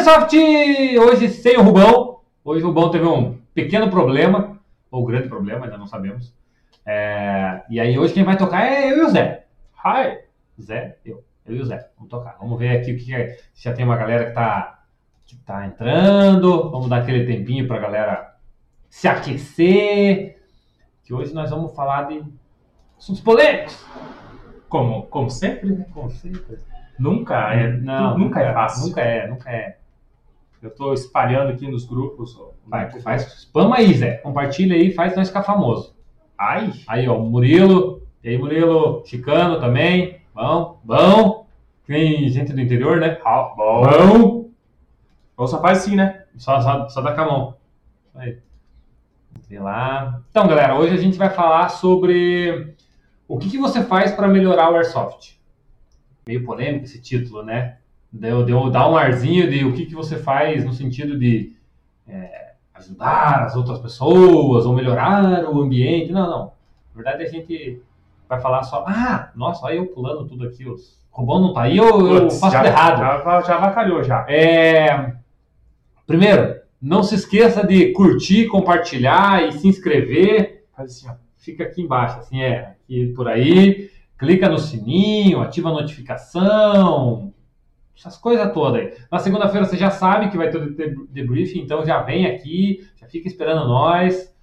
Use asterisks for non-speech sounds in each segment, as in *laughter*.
Airsoft! Hoje sem o Rubão. Hoje o Rubão teve um pequeno problema, ou grande problema, ainda não sabemos. É, E aí hoje quem vai tocar é eu e o Zé. Hi! Zé, eu. Eu e o Zé. Vamos tocar. Vamos ver aqui o que é. Se já tem uma galera que tá, que tá entrando. Vamos dar aquele tempinho pra galera se aquecer. Que hoje nós vamos falar de assuntos polêmicos. Como, como sempre, né? Com certeza. Nunca é, Não, nunca é fácil. Nunca é, nunca é. Eu tô espalhando aqui nos grupos. Vai, faz spam aí, Zé. Compartilha aí, faz nós ficar famoso. Ai, Aí, ó, Murilo. E aí, Murilo? Chicano também. Bom, bom. Tem gente do interior, né? ah, bom. Bom. Ou só faz assim, né? Só, só, só dá com a mão. Aí. Vê lá. Então, galera, hoje a gente vai falar sobre o que, que você faz para melhorar o Airsoft. Meio polêmico esse título, né? Deu, deu, dá um arzinho de o que, que você faz no sentido de é, ajudar as outras pessoas ou melhorar o ambiente. Não, não. Na verdade, a gente vai falar só. Ah, nossa, olha eu pulando tudo aqui. Os Robão não tá aí, eu, eu Putz, faço já, tudo errado. Já, já avacalhou já. É, Primeiro, não se esqueça de curtir, compartilhar e se inscrever. Faz assim, ó. Fica aqui embaixo, assim, é, aqui por aí. Clica no sininho, ativa a notificação, essas coisas todas aí. Na segunda-feira você já sabe que vai ter o deb- debriefing, então já vem aqui, já fica esperando nós.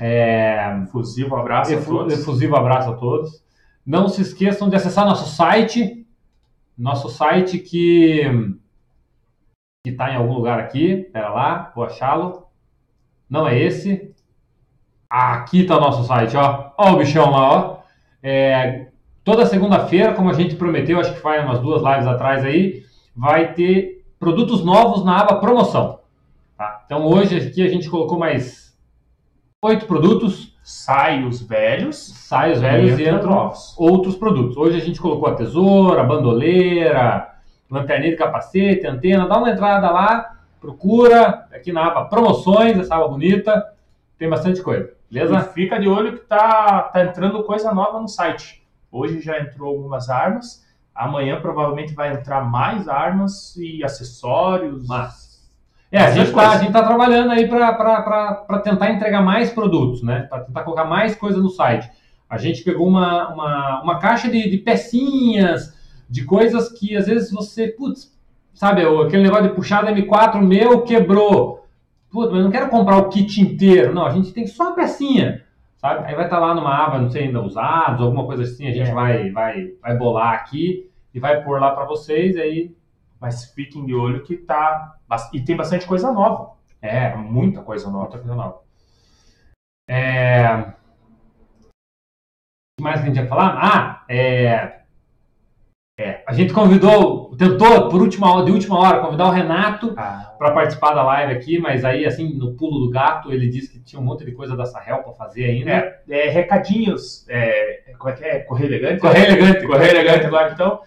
É, Fusivo, abraço a Efu- todos. Efusivo abraço a todos. Não se esqueçam de acessar nosso site. Nosso site que que está em algum lugar aqui. Pera lá, vou achá-lo. Não é esse. Aqui está o nosso site, ó. Ó o bichão lá, ó. É, toda segunda-feira, como a gente prometeu, acho que foi umas duas lives atrás aí, vai ter produtos novos na aba promoção. tá? Então hoje aqui a gente colocou mais oito produtos Sai os velhos sai os velhos e entra entram novos. outros produtos. Hoje a gente colocou a tesoura, a bandoleira, lanterninha de capacete, antena. Dá uma entrada lá, procura aqui na aba promoções, essa aba bonita. Tem bastante coisa, E beleza? fica de olho que tá, tá entrando coisa nova no site. Hoje já entrou algumas armas. Amanhã provavelmente vai entrar mais armas e acessórios. Mas- É, a gente, tá, gente tá trabalhando aí para tentar entregar mais produtos, né? Para tentar colocar mais coisa no site. A gente pegou uma, uma, uma caixa de, de pecinhas, de coisas que às vezes você, putz, sabe, aquele negócio de puxar da M4 meu quebrou. Putz, mas eu não quero comprar o kit inteiro. Não, a gente tem só uma pecinha, sabe? Aí vai estar lá numa aba, não sei ainda, usados, alguma coisa assim, a gente É. vai, vai, vai bolar aqui e vai pôr lá para vocês, aí Mas fiquem de olho que tá. E tem bastante coisa nova. é, Muita coisa nova. Outra coisa nova. É... O que mais que a gente ia falar? Ah, é... é, A gente convidou, tentou por última hora, de última hora, convidar o Renato Ah, para participar da live aqui, mas aí, assim, no pulo do gato, ele disse que tinha um monte de coisa da Sahel para fazer ainda. É, é, recadinhos. É, como é que é? Correio elegante? Correio elegante. Correio elegante agora, então.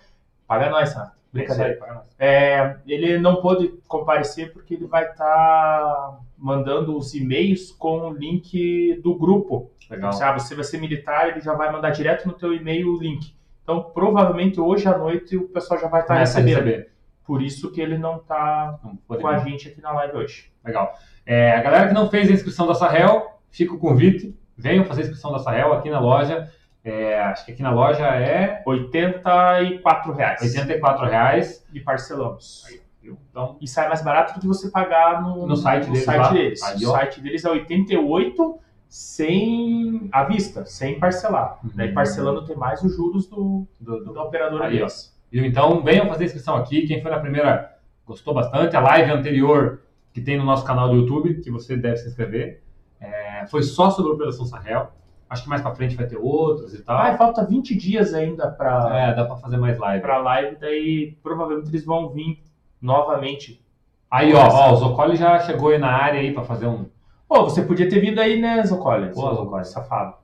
Paga nós, Sato. Brincadeira. Aí. É, ele não pôde comparecer porque ele vai estar mandando os e-mails com o link do grupo. Legal. Se ah, você vai ser militar, ele já vai mandar direto no teu e-mail o link. Então, provavelmente hoje à noite o pessoal já vai estar Começa a recebendo. Por isso que ele não está com a gente aqui na live hoje. Legal. É, a galera que não fez a inscrição da Sahel, fica o convite. Venham fazer a inscrição da Sahel aqui na loja. É, acho que aqui na loja é 84 reais. 84 reais. E parcelamos. viu? Então, E sai mais barato do que você pagar no, No site deles lá. deles. Aí, o site deles é 88 sem à vista, sem parcelar. Uhum. Daí parcelando tem mais os juros do, do, do- da operadora Aí, deles. Então, venham fazer a inscrição aqui. Quem foi na primeira gostou bastante. A live anterior que tem no nosso canal do YouTube, que você deve se inscrever, é, foi só sobre a Operação Sahel. Acho que mais pra frente vai ter outras e tal. Ah, falta 20 dias ainda para é, dá pra fazer mais live. a live, daí provavelmente eles vão vir novamente. Aí, ó, ó, o Zocoli já chegou aí na área aí pra fazer um, Pô, você podia ter vindo aí, né, Zocolia? Pô, Zocolia. Safado.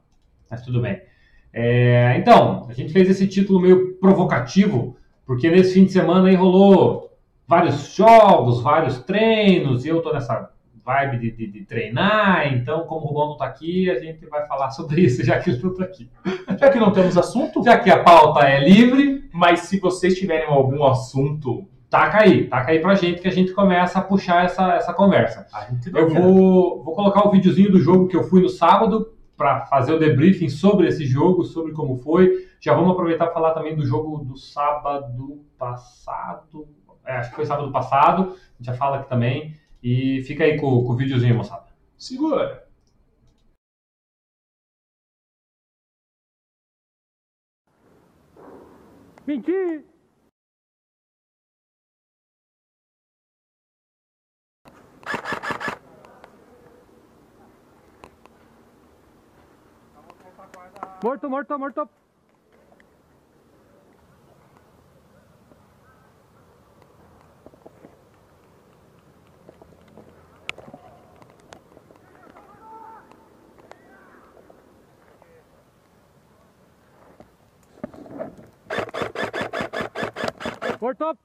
Mas tudo bem. É, então, a gente fez esse título meio provocativo, porque nesse fim de semana aí rolou vários jogos, vários treinos, e eu tô nessa vibe de, de- de treinar, então, como o Rubão não tá aqui, a gente vai falar sobre isso, já que ele não tá aqui. Já que não temos assunto, Já que a pauta é livre, mas se vocês tiverem algum assunto taca aí, taca aí pra gente que a gente começa a puxar essa, essa conversa. Eu vou, vou colocar o videozinho do jogo que eu fui no sábado para fazer o debriefing sobre esse jogo, sobre como foi. Já vamos aproveitar para falar também do jogo do sábado passado. É, acho que foi sábado passado. A gente já fala aqui também. E fica aí com, com o videozinho, moçada. Segura. Mentir! Morto, morto, morto. Morto.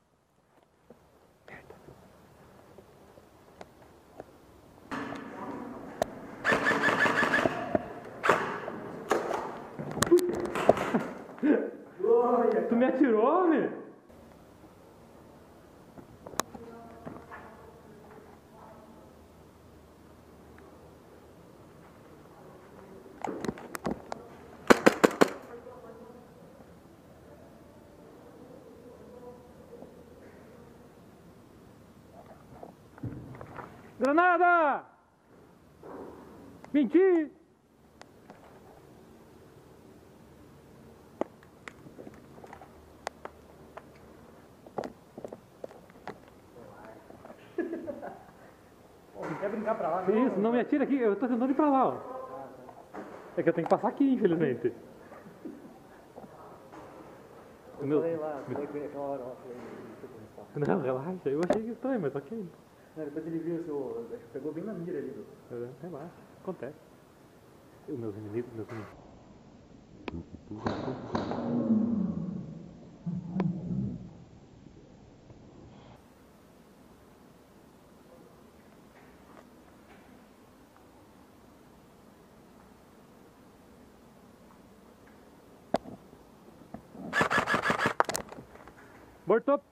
Tu me atirou, velho? Granada! Mentir! Quer brincar pra lá? Isso, não me atira aqui, eu tô tentando ir pra lá, ó. É que eu tenho que passar aqui, infelizmente. O meu- Falei lá, falei ele aquela hora lá, falei, não sei como está. Não, relaxa, eu achei estranho, mas ok. Não, Depois ele viu seu. Pegou bem na mira ali, do. É, Relaxa, acontece. E os meus inimigos, meus inimigos. Morto!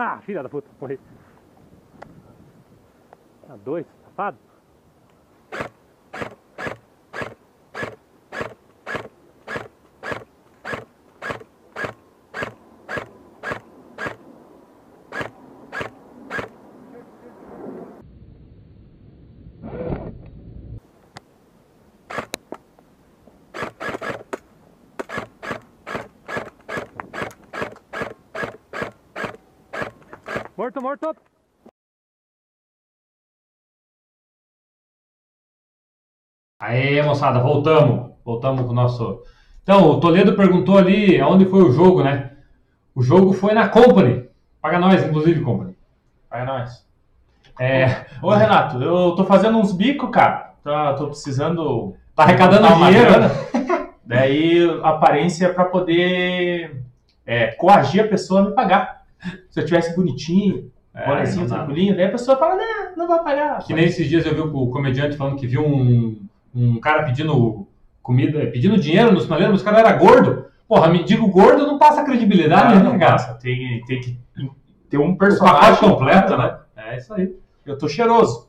Ah, filha da puta, morri. Ah, dois, safado. Morto, morto. Aê, moçada, voltamos. Voltamos com o nosso. Então, o Toledo perguntou ali aonde foi o jogo, né? O jogo foi na Company. Paga nós, inclusive, Company. Vai nós. É, Ô, Renato, eu tô fazendo uns bicos, cara. Tô, tô precisando. tá arrecadando Tá dinheiro. Daí, aparência pra poder é, coagir a pessoa a me pagar. Se eu tivesse bonitinho, É, bonezinho não dá. tranquilinho, daí a pessoa fala, não, não vai pagar. Que nem esses dias eu vi o comediante falando que viu um, um cara pedindo comida, pedindo dinheiro no sinaleiro, mas o cara era gordo. Porra, me digo gordo não passa credibilidade, Ah, né, não cara? passa. Tem, tem que ter um personagem completo, né? É isso aí. Eu tô cheiroso.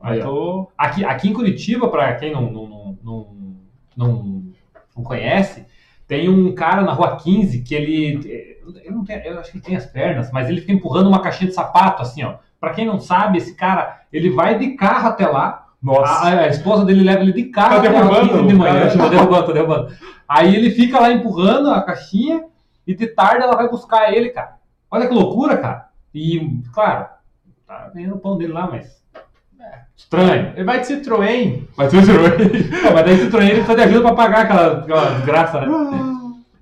Aí, eu tô... Aqui, aqui em Curitiba, para quem não, não, não, não, não, não conhece, tem um cara na rua 15 que ele. Eu, não tenho, eu acho que ele tem as pernas, mas ele fica empurrando uma caixinha de sapato, assim, ó. Pra quem não sabe, esse cara, ele vai de carro até lá. Nossa. A, a esposa dele leva ele de carro Tá até derrubando 15 de manhã. Tô derrubando, tô derrubando. Aí ele fica lá empurrando a caixinha e de tarde ela vai buscar ele, cara. Olha que loucura, cara. E, claro, tá ganhando o pão dele lá, mas. é, Estranho. Ele vai de Citroën. Mas tu Citroën. *laughs* Pô, mas daí Citroën ele precisa de ajuda pra pagar aquela, aquela desgraça, né?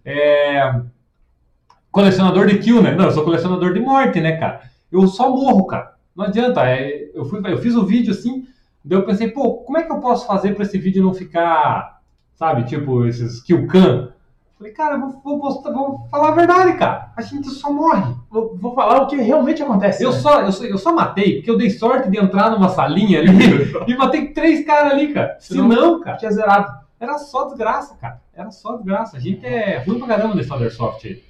É... Colecionador de kill, né? Não, eu sou colecionador de morte, né, cara? Eu só morro, cara. Não adianta. é, Eu, fui, eu fiz o vídeo assim, daí eu pensei, pô, como é que eu posso fazer pra esse vídeo não ficar, sabe, tipo, esses kill cam? Falei, cara, vou, vou, postar- vou falar a verdade, cara. A gente só morre. Vou, vou falar o que realmente acontece. Eu né? só, eu, só, eu só matei porque eu dei sorte de entrar numa salinha ali *laughs* e matei três caras ali, cara. Se Senão- não, cara, tinha zerado. era só desgraça, cara. Era só desgraça. A gente é ruim pra caramba nesse Thundersoft aí.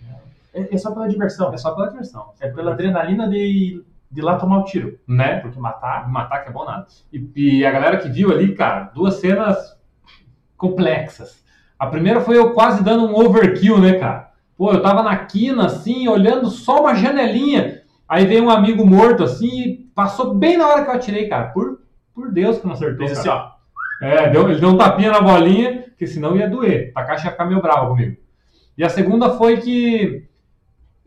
É, é só pela diversão. É só pela diversão. É pela adrenalina de, de lá tomar o tiro. Né? Porque matar. Matar que é bom nada. E, e a galera que viu ali, cara, duas cenas complexas. A primeira foi eu quase dando um overkill, né, cara? Pô, eu tava na quina, assim, olhando só uma janelinha. Aí veio um amigo morto, assim, e passou bem na hora que eu atirei, cara. Por, por Deus que não acertou. Fez cara. assim, ó. É, deu, ele deu um tapinha na bolinha, que senão ia doer. Takashi ia ficar meio bravo comigo. E a segunda foi que,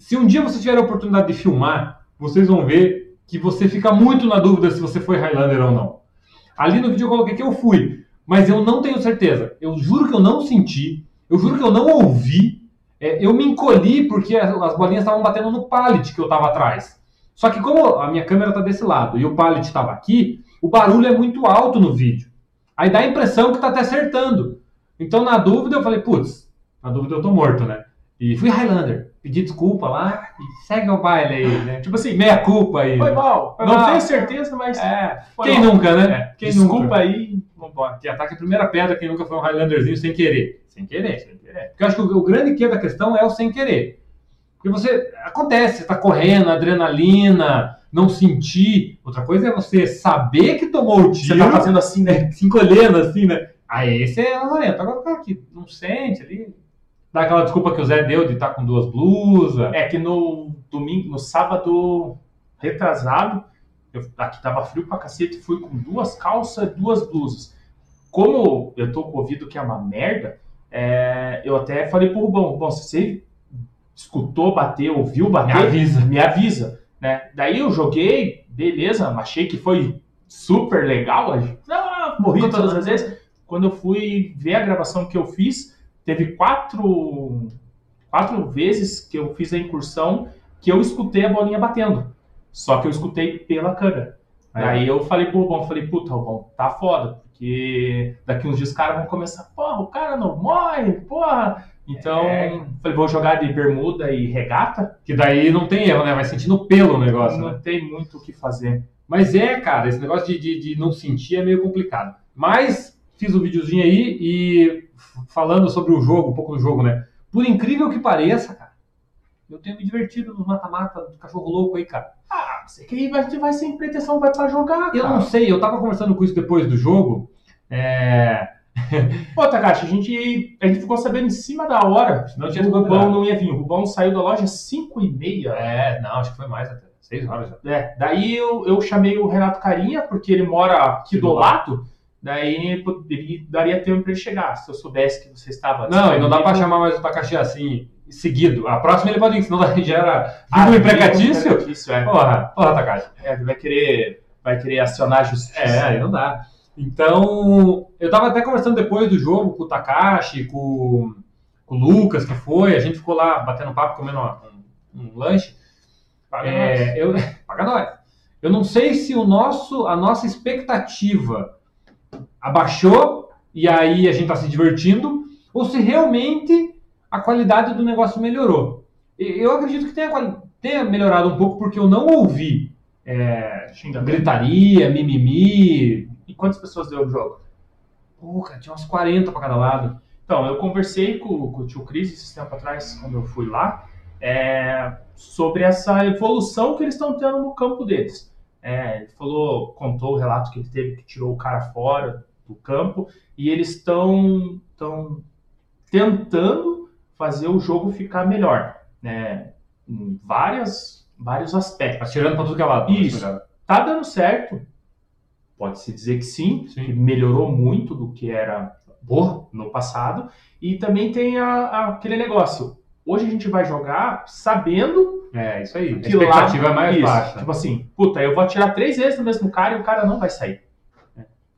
se um dia você tiver a oportunidade de filmar, vocês vão ver que você fica muito na dúvida se você foi Highlander ou não. Ali no vídeo eu coloquei que eu fui, mas eu não tenho certeza. Eu juro que eu não senti, eu juro que eu não ouvi. É, eu me encolhi porque as, as bolinhas estavam batendo no pallet que eu estava atrás. Só que como a minha câmera está desse lado e o pallet estava aqui, o barulho é muito alto no vídeo. Aí dá a impressão que tá até acertando. Então, na dúvida, eu falei, putz, na dúvida eu tô morto, né? E fui Highlander. Pedi desculpa lá e segue o baile aí, né? Tipo assim, Meia culpa aí. foi mal. Foi não mal. tenho certeza, mas. É, quem mal. nunca, né? É, Quem Desculpa nunca? aí. Vambora. Que ataque a primeira pedra, quem nunca foi um Highlanderzinho sem querer. Sem querer. Sem querer. Porque eu acho que o, o grande que da questão é o sem querer. Porque você. Acontece, você tá correndo, adrenalina, não sentir. Outra coisa é você saber que tomou o tiro. Você tá fazendo assim, né? *laughs* se encolhendo assim, né? Aí esse é lazarento. Agora o cara que não sente ali. Dá aquela desculpa que o Zé deu de estar com duas blusas. É que no domingo, no sábado retrasado, eu, aqui tava frio pra cacete, fui com duas calças e duas blusas. Como eu tô com o ouvido que é uma merda, é, eu até falei pro Rubão, bom, se você escutou bater, ouviu Me bater, avisa. me avisa, né? Daí eu joguei, beleza, achei que foi super legal, ah, morri todas as vezes? vezes. Quando eu fui ver a gravação que eu fiz, teve quatro, quatro vezes que eu fiz a incursão que eu escutei a bolinha batendo. Só que eu escutei pela câmera. É. Aí eu falei pro Rubão, falei, puta, Rubão, tá foda, porque daqui uns dias os caras vão começar, porra, o cara não morre, porra. Então, É. falei, vou jogar de bermuda e regata, Que daí não tem erro, né? Vai sentindo pelo o negócio, né? não tem muito o que fazer. Mas é, cara, esse negócio de, de, de não sentir é meio complicado. Mas fiz o videozinho aí e falando sobre o jogo, um pouco do jogo, né? Por incrível que pareça, cara, eu tenho me divertido no mata-mata do cachorro louco aí, cara. Ah, você que vai, vai sem pretensão, vai pra jogar, Eu cara. não sei, eu tava conversando com isso depois do jogo. É. *laughs* Pô, Takashi, a gente, a gente ficou sabendo em cima da hora. Não tinha o Rubão não ia vir. O Rubão saiu da loja às 5 e meia. É, não, acho que foi mais até. Seis horas já. É, daí eu, eu chamei o Renato Carinha, porque ele mora aqui do Do lado. Daí poderia, daria tempo para ele chegar. Se eu soubesse que você estava. Não, e não dá disponível. chamar mais o Takashi assim, seguido. A próxima ele pode ir, senão *laughs* já era Ah, vínculo empregatício. empregatício, é. Porra, porra, Takashi. É, ele vai querer, vai querer acionar a justiça. É, aí não dá. Então, eu tava até conversando depois do jogo com o Takashi, com, com o Lucas, que foi, a gente ficou lá batendo papo, comendo uma- um, um lanche. Paga nós. É, eu, *laughs* paga nós. Eu não sei se o nosso, a nossa expectativa abaixou e aí a gente tá se divertindo, ou se realmente a qualidade do negócio melhorou. Eu acredito que tenha, tenha melhorado um pouco, porque eu não ouvi é, gritaria, mimimi. E quantas pessoas deu o jogo? Pô, cara, tinha uns 40 pra cada lado. Então, eu conversei com, com o tio Cris esse tempo atrás, quando eu fui lá, é, sobre essa evolução que eles estão tendo no campo deles. É, ele falou, contou o relato que ele teve que tirou o cara fora do campo e eles estão estão tentando fazer o jogo ficar melhor, né? Em várias vários aspectos. Atirando pra tudo que é lado. Isso. Tá dando certo. Pode-se dizer que sim, Sim. que melhorou muito do que era no passado. E também tem a- a- aquele negócio. Hoje a gente vai jogar sabendo É, isso aí. A que expectativa lá, é mais isso, baixa. Tipo assim, puta, eu vou atirar três vezes no mesmo cara e o cara não vai sair.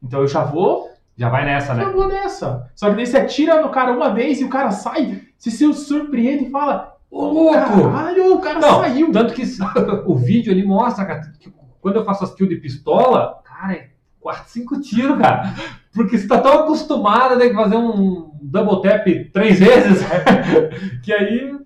Então eu já vou, Já vai nessa, já né? vou nessa. Só que daí você atira no cara uma vez e o cara sai, você se surpreende e fala, Ô, louco! caralho, o cara Não, saiu. tanto que o vídeo ali mostra, cara, que quando eu faço as kills de pistola, cara, é 4, 5 tiros, cara. Porque você tá tão acostumado a ter que fazer um double tap três vezes, *laughs* que aí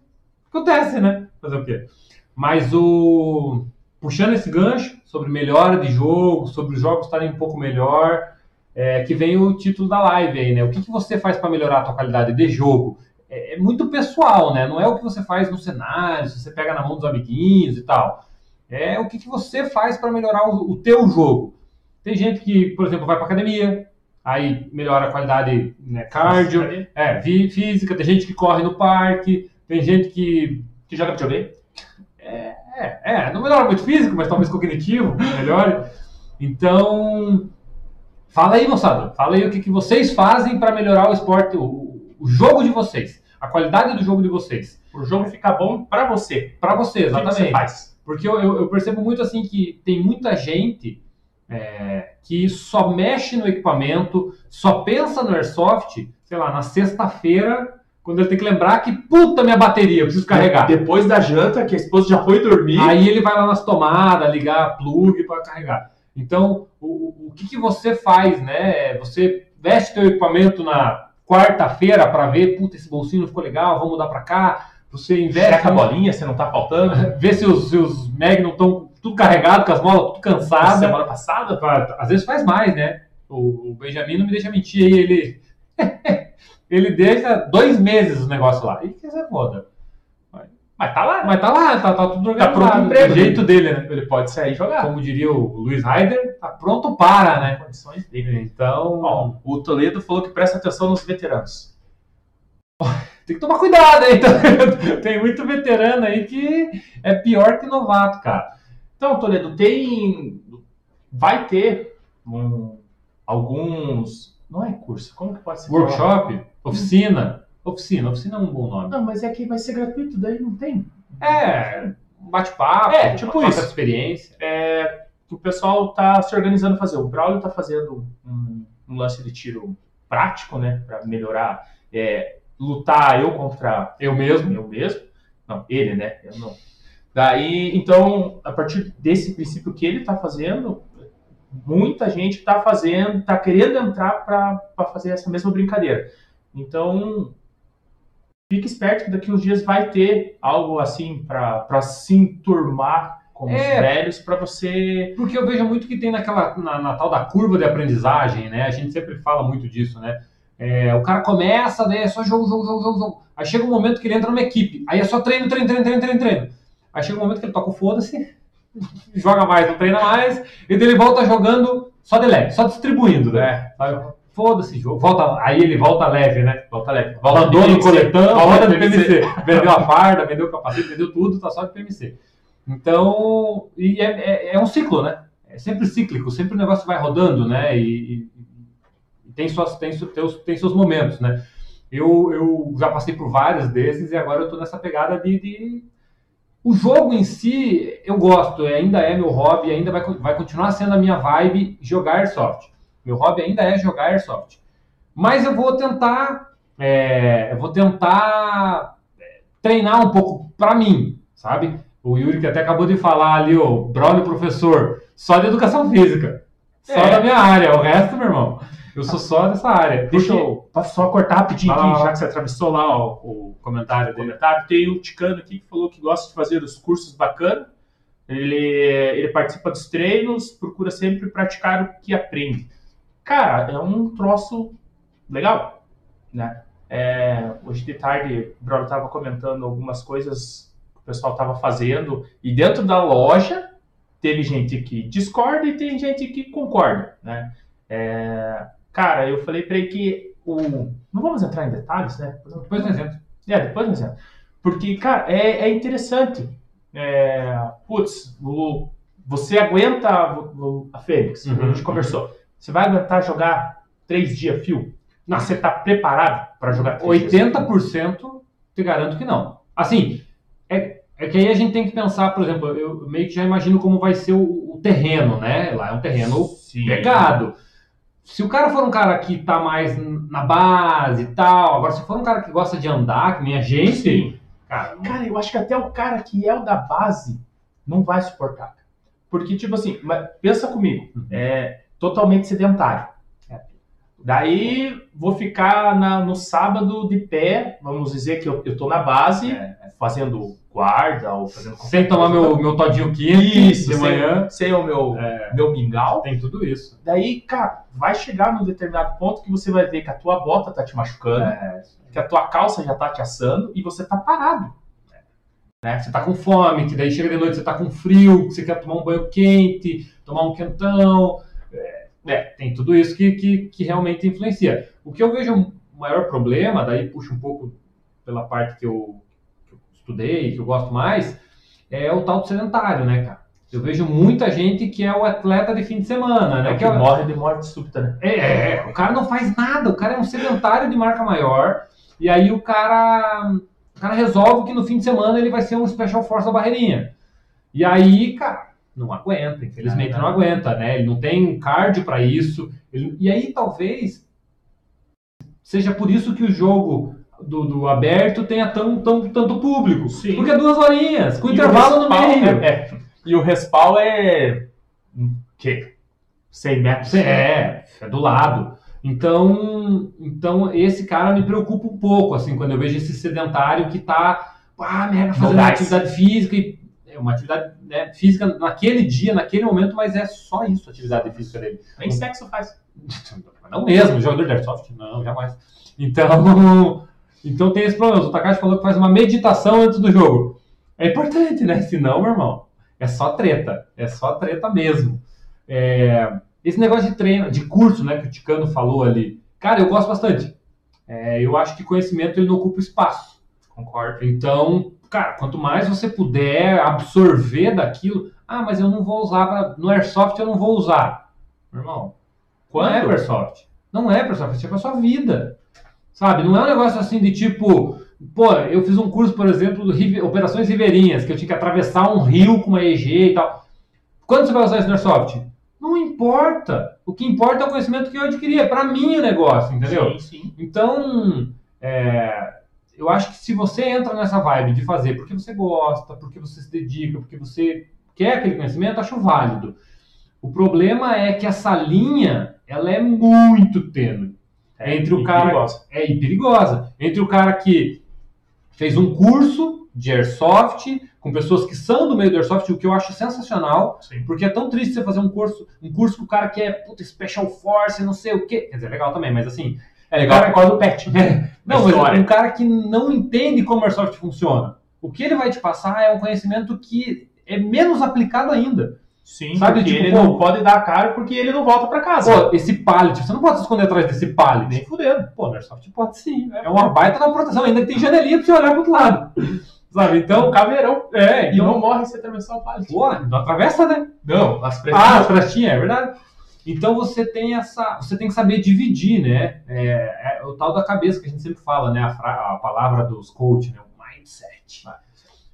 acontece, né? Fazer o quê? Mas o. Puxando esse gancho sobre melhora de jogo, sobre os jogos estarem um pouco melhor, é, que vem o título da live aí, né? O que, que você faz para melhorar a tua qualidade de jogo? É, é muito pessoal, né? Não é o que você faz no cenário, se você pega na mão dos amiguinhos e tal. É o que, que você faz para melhorar o, o teu jogo. Tem gente que, por exemplo, vai para academia, aí melhora a qualidade né, cardio, é, física, tem gente que corre no parque, tem gente que. Que joga videogame? É, é, não melhora muito físico, mas talvez cognitivo *laughs* melhore. Então, fala aí, moçada. Fala aí o que, que vocês fazem para melhorar o esporte, o, o jogo de vocês, a qualidade do jogo de vocês. O jogo ficar bom pra você. Para você, O que exatamente. você faz? Porque eu, eu- eu percebo muito assim que tem muita gente é, que só mexe no equipamento, só pensa no airsoft, sei lá, na sexta-feira, quando ele tem que lembrar que, puta, minha bateria, eu preciso carregar. Depois da janta, que a esposa já foi dormir. Aí ele vai lá nas tomadas, ligar plug para carregar. Então, o, o que, que você faz, né? Você veste teu equipamento na quarta-feira para ver, puta, esse bolsinho não ficou legal, vamos mudar para cá. Você investe, Checa a bolinha, você não tá faltando. *laughs* vê se os, se os mag não estão tudo carregado, com as molas tudo cansadas. Semana passada, Pra- Às vezes faz mais, né? O, o Benjamin não me deixa mentir aí, ele. *laughs* ele deixa dois meses o negócio lá. E que você foda. mas tá lá, né? Mas tá lá, tá, tá tudo Tá pronto organizado. o emprego, do jeito dele, né? Ele pode sair e jogar. Como diria o Luiz Ryder, tá pronto para, né? Condições dele. Então, Ó, o Toledo falou que presta atenção nos veteranos. *laughs* tem que tomar cuidado aí. *laughs* tem muito veterano aí que é pior que novato, cara. Então, Toledo, tem. Vai ter um- alguns. Não é curso, como que pode ser? Workshop, oficina. Oficina, oficina é um bom nome. Não, mas é que vai ser gratuito, daí não tem. É, um bate-papo, É, tipo isso. experiência. É, que o pessoal tá se organizando fazer. O Braulio tá fazendo um, um lance de tiro prático, né? Pra melhorar. é, lutar eu contra Eu mesmo. eu mesmo. Não, ele, né? Eu não. Daí, então, a partir desse princípio que ele está fazendo, muita gente está fazendo, está querendo entrar para fazer essa mesma brincadeira. Então, fique esperto que daqui uns dias vai ter algo assim para se enturmar com É. os velhos, para você. Porque eu vejo muito que tem naquela, na, na tal da curva de aprendizagem, né? A gente sempre fala muito disso, né? É, o cara começa, daí é só jogo, jogo, jogo, jogo, jogo. Aí chega um momento que ele entra numa equipe. Aí é só treino, treino, treino, treino, treino, treino. Aí chega um momento que ele toca o foda-se, joga mais, não treina mais, e daí ele volta jogando só de leve, só distribuindo, né? Foda-se, jogo. Volta, aí ele volta leve, né? Volta leve. Abandono de no coletão, volta volta de do PMC. Vendeu a farda, vendeu o capacete, vendeu tudo, tá só de PMC. Então, e é, é- é um ciclo, né? É sempre cíclico, sempre o negócio vai rodando, né? E, e- tem, suas, tem, os- tem seus momentos, né? Eu, eu já passei por vários desses e agora eu tô nessa pegada de, de- O jogo em si, eu gosto, é- ainda é meu hobby, ainda vai, vai continuar sendo a minha vibe jogar Airsoft. Meu hobby ainda é jogar Airsoft. Mas eu vou tentar, é, eu vou tentar é, treinar um pouco pra mim, sabe? O Yuri que até acabou de falar ali, o Braulio professor, só de educação física. Só É. da minha área, o resto, meu irmão, eu sou só dessa área. Deixa eu posso só cortar rapidinho aqui, já que você atravessou lá ó, o comentário dele. comentário. Tem o Ticano aqui que falou que gosta de fazer os cursos bacanas. Ele, ele participa dos treinos, procura sempre praticar o que aprende. Cara, é um troço legal, né? É, hoje de tarde, o Bruno estava comentando algumas coisas que o pessoal estava fazendo e dentro da loja teve gente que discorda e tem gente que concorda, né? É, cara, eu falei para ele que o não vamos entrar em detalhes, né? Depois nós entramos. É, depois nós entramos. Porque, cara, é, é interessante. É, putz, o- você aguenta o- a Fênix, Uhum. a gente conversou. Você vai aguentar jogar três dias fio? Não. Você tá preparado para jogar três dias fio? 80% te garanto que não. Assim, é, é que aí a gente tem que pensar, por exemplo, eu meio que já imagino como vai ser o, o terreno, né? Lá é um terreno Sim. pegado. Se o cara for um cara que tá mais na base e tal, agora se for um cara que gosta de andar, que nem a gente, Sim. cara, não- Cara, eu acho que até o cara que é o da base não vai suportar. Porque, tipo assim, mas pensa comigo, Uhum. é totalmente sedentário. É. Daí vou ficar na- no sábado de pé, vamos dizer que eu, eu tô na base, É, fazendo guarda ou fazendo sem tomar meu, meu todinho quente Isso, de sem, manhã, sem o meu, É. meu mingau. tem tudo isso. Daí, cara, vai chegar num determinado ponto que você vai ver que a tua bota tá te machucando, É, que a tua calça já tá te assando e você tá parado. Você tá com fome, que daí chega de noite você tá com frio, que você quer tomar um banho quente, tomar um quentão. É, é, tem tudo isso que, que, que realmente influencia. O que eu vejo o maior problema, daí puxa um pouco pela parte que eu estudei, que eu gosto mais, é o tal do sedentário, né, cara? Eu vejo muita gente que é o atleta de fim de semana, né? É Que que morre de morte súbita, né? é, é, é, o cara não faz nada, o cara é um sedentário de marca maior, e aí o cara, o cara resolve que no fim de semana ele vai ser um Special Force da barreirinha. E aí, cara, não aguenta, infelizmente Não, não, não. aguenta, né? Ele não tem cardio para isso. ele- e aí talvez seja por isso que o jogo do, do aberto tenha tão, tão, tanto público. Sim. Porque é duas horinhas, com E intervalo no meio. É, é. E o respawn é. O quê? 100 metros? É, é do lado. Então, então esse cara me preocupa um pouco, assim, quando eu vejo esse sedentário que tá, ah, mega, fazendo atividade física e é uma atividade né, física naquele dia, naquele momento, mas é só isso a atividade física dele. Nem sexo faz. *laughs* Não mesmo, jogador de airsoft, não, jamais. Então, então tem esse problema. O Takashi falou que faz uma meditação antes do jogo. É importante, né? Senão, meu irmão, é só treta. É só treta mesmo. É, esse negócio de treino, de curso, né, que o Ticano falou ali, cara, eu gosto bastante. É, eu acho que conhecimento ele não ocupa espaço. Concordo. Então, cara, quanto mais você puder absorver daquilo, ah, mas eu não vou usar pra- no airsoft, eu não vou usar. Meu irmão, não é Quando? airsoft. Não é airsoft, isso é pra sua vida. Sabe? Não é um negócio assim de tipo, pô, eu fiz um curso, por exemplo, do Operações Ribeirinhas, que eu tinha que atravessar um rio com uma EG e tal. Quando você vai usar isso no airsoft? Não importa. O que importa é o conhecimento que eu adquiri. É pra mim o negócio, entendeu? Sim, sim. Então, é, eu acho que se você entra nessa vibe de fazer porque você gosta, porque você se dedica, porque você quer aquele conhecimento, acho válido. O problema é que essa linha, ela é muito tênue. É, Entre o cara- perigosa. É e perigosa. Entre o cara que fez um curso de airsoft, com pessoas que são do meio do airsoft, o que eu acho sensacional, Sim. porque é tão triste você fazer um curso, um curso que o cara quer, puta, Special Force, não sei o quê. Quer dizer, legal também, mas assim, É legal por causa do pet. *laughs* não, A mas história. um cara que não entende como o Airsoft funciona. O que ele vai te passar é um conhecimento que é menos aplicado ainda. Sim, Sabe, tipo, ele pô- não pode dar a cara porque ele não volta pra casa. Pô, esse pallet, você não pode se esconder atrás desse pallet. Nem fudendo. Pô, no Airsoft pode sim. É uma baita da proteção, ainda que tem janelinha pra você olhar pro outro lado. Sabe, É um então... caveirão. É, E não então... morre se atravessar o pallet. Pô, não atravessa, né? Não, as Ah, pressões. as frestinhas, é verdade. Então você tem essa, você tem que saber dividir, né? É, é o tal da cabeça que a gente sempre fala, né? A, fra- a palavra dos coach, né? O mindset.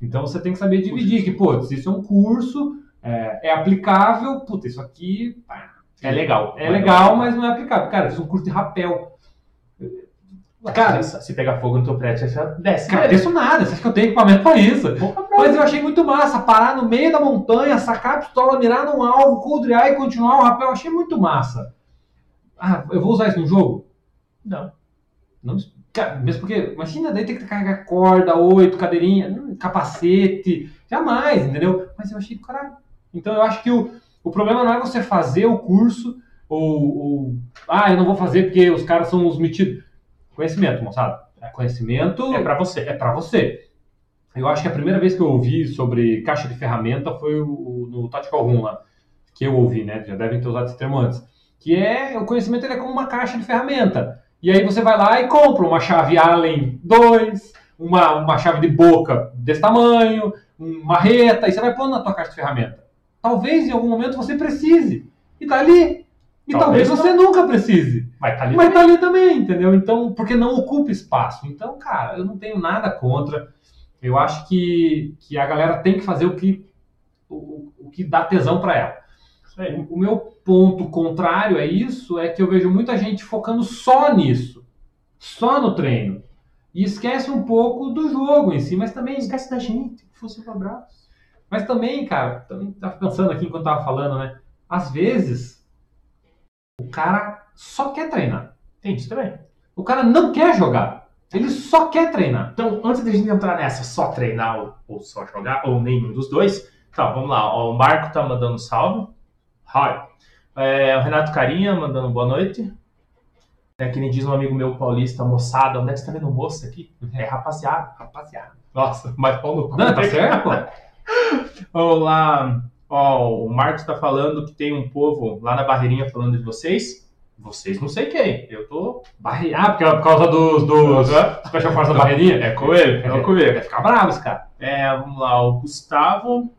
Então você tem que saber dividir que, pô, isso é um curso, é, é aplicável, puta, isso aqui pá, É legal. é legal, mas não é aplicável. Cara, isso é um curso de rapel. Cara, se, se pegar fogo no teu prédio, você desce. cara, isso nada, você acha que eu tenho equipamento pra isso? Mas eu achei muito massa parar no meio da montanha, sacar a pistola, mirar num alvo, coldrear e continuar o rapel. Eu achei muito massa. Ah, eu vou usar isso no jogo? Não. Não, cara, mesmo porque, imagina, daí tem que carregar corda, oito, cadeirinha, capacete, jamais, entendeu? Mas eu achei caralho. Então eu acho que o, o problema não é você fazer o curso ou, ou, ah, eu não vou fazer porque os caras são os metidos. Conhecimento, moçada. Conhecimento É pra você. é para você. Eu acho que a primeira vez que eu ouvi sobre caixa de ferramenta foi o, o- no Tactical Room lá, que eu ouvi, né? Já devem ter usado esse termo antes. Que é, o conhecimento ele é como uma caixa de ferramenta. E aí você vai lá e compra uma chave Allen 2, uma, uma chave de boca desse tamanho, uma reta, e você vai pondo na tua caixa de ferramenta. Talvez em algum momento você precise. E tá ali. E talvez, Talvez você nunca precise. Mas tá ali. Mas tá ali também, entendeu? Então, porque não ocupa espaço. Então, cara, eu não tenho nada contra. Eu acho que, que a galera tem que fazer o que, o, o que dá tesão para ela. O, o meu ponto contrário a isso é que eu vejo muita gente focando só nisso, só no treino. E esquece um pouco do jogo em si, mas também Esquece da gente, fosse um abraço. Mas também, cara, também tava pensando aqui enquanto tava falando, né? Às vezes, o cara só quer treinar. Tem isso também. O cara não quer jogar. Ele só quer treinar. Então, antes da gente entrar nessa, só treinar ou, só jogar, ou nenhum dos dois, tá, vamos lá. Ó, o Marco tá mandando salve. Hi. É, o Renato Carinha mandando boa noite. É que nem diz um amigo meu paulista, moçada, onde é que você tá vendo moça aqui? É rapaziada, rapaziada. Nossa, mas pau no cu. Não, tá *laughs* certo, pô. Olá, ó, o Marcos tá falando que tem um povo lá na barreirinha falando de vocês. Vocês não sei quem, eu tô... Barre... Ah, porque é por causa dos, dos Special Force da barreirinha? É com ele, é com ele. Vai ficar bravo esse cara. É, vamos lá, o Gustavo.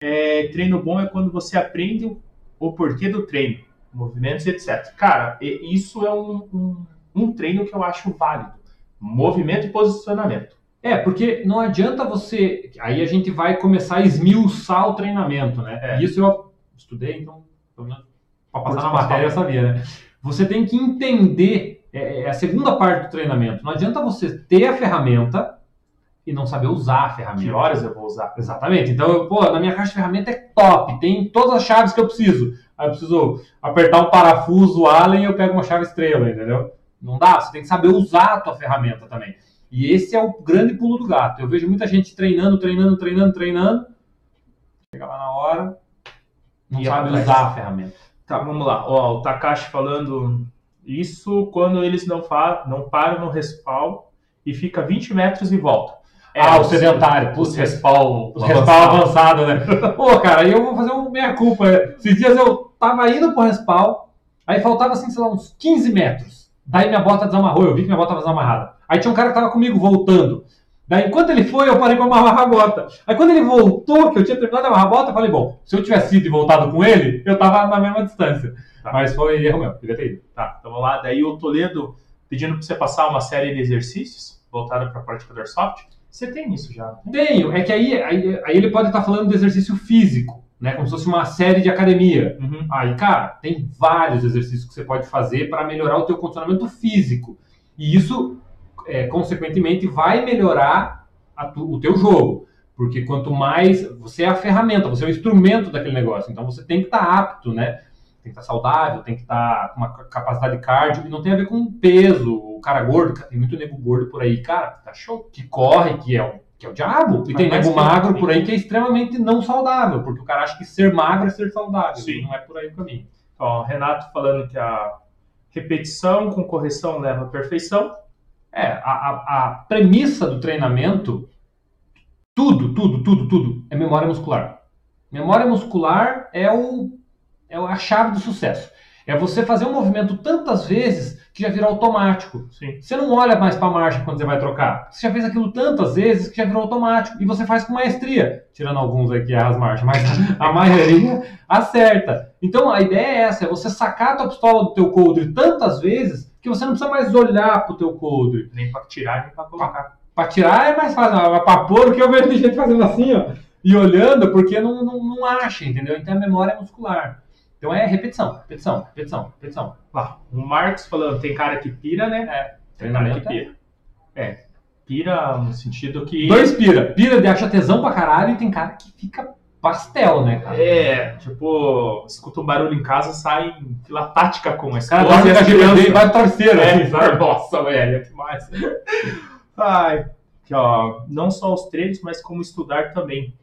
É, treino bom é quando você aprende o, o porquê do treino, movimentos, etc. Cara, isso é um, um, um treino que eu acho válido. Movimento e posicionamento. É, porque não adianta você. Aí a gente vai começar a esmiuçar o treinamento, né? É. Isso eu estudei, então, pra passar na matéria eu sabia, né? Você tem que entender. É, é a segunda parte do treinamento. Não adianta você ter a ferramenta e não saber usar a Que ferramenta. horas eu vou usar? Exatamente. Então, eu, pô, na minha caixa de ferramenta é top, tem todas as chaves que eu preciso. Aí eu preciso apertar um parafuso Allen e eu pego uma chave estrela, entendeu? Não dá, você tem que saber usar a tua ferramenta também. E esse é o grande pulo do gato. Eu vejo muita gente treinando, treinando, treinando, treinando. Chega lá na hora, não E sabe atrás. usar a ferramenta. Tá, vamos lá. Ó, o Takashi falando isso quando eles não, não param no respawn e fica 20 metros e volta. ah, o os- sedentário, Os putz, respawn. Respawn avançado, né? *laughs* Pô, cara, aí eu vou fazer um meia-culpa. Esses dias eu tava indo pro respawn, aí faltava, assim, sei lá, uns 15 metros. Daí minha bota desamarrou, eu vi que minha bota tava desamarrada. Aí tinha um cara que tava comigo voltando. Daí, enquanto ele foi, eu parei pra amarrar a bota. Aí, quando ele voltou, que eu tinha terminado de amarrar a bota, eu falei, bom, se eu tivesse ido e voltado com ele, eu tava na mesma distância. Tá. Mas foi erro meu, devia ter ido. Tá, então vamos lá. Daí o Toledo pedindo pra você passar uma série de exercícios voltada pra prática do Airsoft. Você tem isso já, tem? Tenho, é que aí, aí, aí ele pode estar falando do exercício físico, né? Como se fosse uma série de academia. Uhum. Aí, cara, tem vários exercícios que você pode fazer para melhorar o teu condicionamento físico. E isso, é, consequentemente, vai melhorar tu- o teu jogo. Porque quanto mais... Você é a ferramenta, você é o instrumento daquele negócio. Então, você tem que estar apto, né? Tem que estar saudável, tem que estar com uma capacidade cardio. E não tem a ver com peso. O cara gordo, tem muito nego gordo por aí, cara, Tá show. que corre, que é o, que é o diabo. E Mas tem nego magro por aí que é extremamente não saudável. Porque o cara acha que ser magro é ser saudável. Sim. Não é por aí o caminho. Ó, Renato falando que a repetição com correção leva à perfeição. É, a, a, a premissa do treinamento, tudo, tudo, tudo, tudo, é memória muscular. Memória muscular é, o, é a chave do sucesso. É você fazer um movimento tantas vezes que já virou automático. Sim. Você não olha mais para a marcha quando você vai trocar. Você já fez aquilo tantas vezes que já virou automático. E você faz com maestria. Tirando alguns aqui as marchas, mas *laughs* a maioria acerta. Então a ideia é essa, é você sacar a tua pistola do teu coldre tantas vezes que você não precisa mais olhar pro teu coldre. Nem pra tirar, nem pra colocar. Pra tirar é mais fácil, mas pra pôr o que eu vejo de gente fazendo assim, ó, e olhando, porque não, não, não acha, entendeu? Então é memória muscular. Então é repetição, repetição, repetição, repetição. Lá, o Marcos falando, tem cara que pira, né? Tem cara que é- pira. É, pira no sentido que... Dois pira. Pira de acha tesão pra caralho e tem cara que fica pastel, né, cara? É, tipo, escuta um barulho em casa, sai em fila tática com a esposa cara crianças. vai É, assim, sabe? Nossa, velho, que mais? Ai, aqui, ó, não só os treinos, mas como estudar também.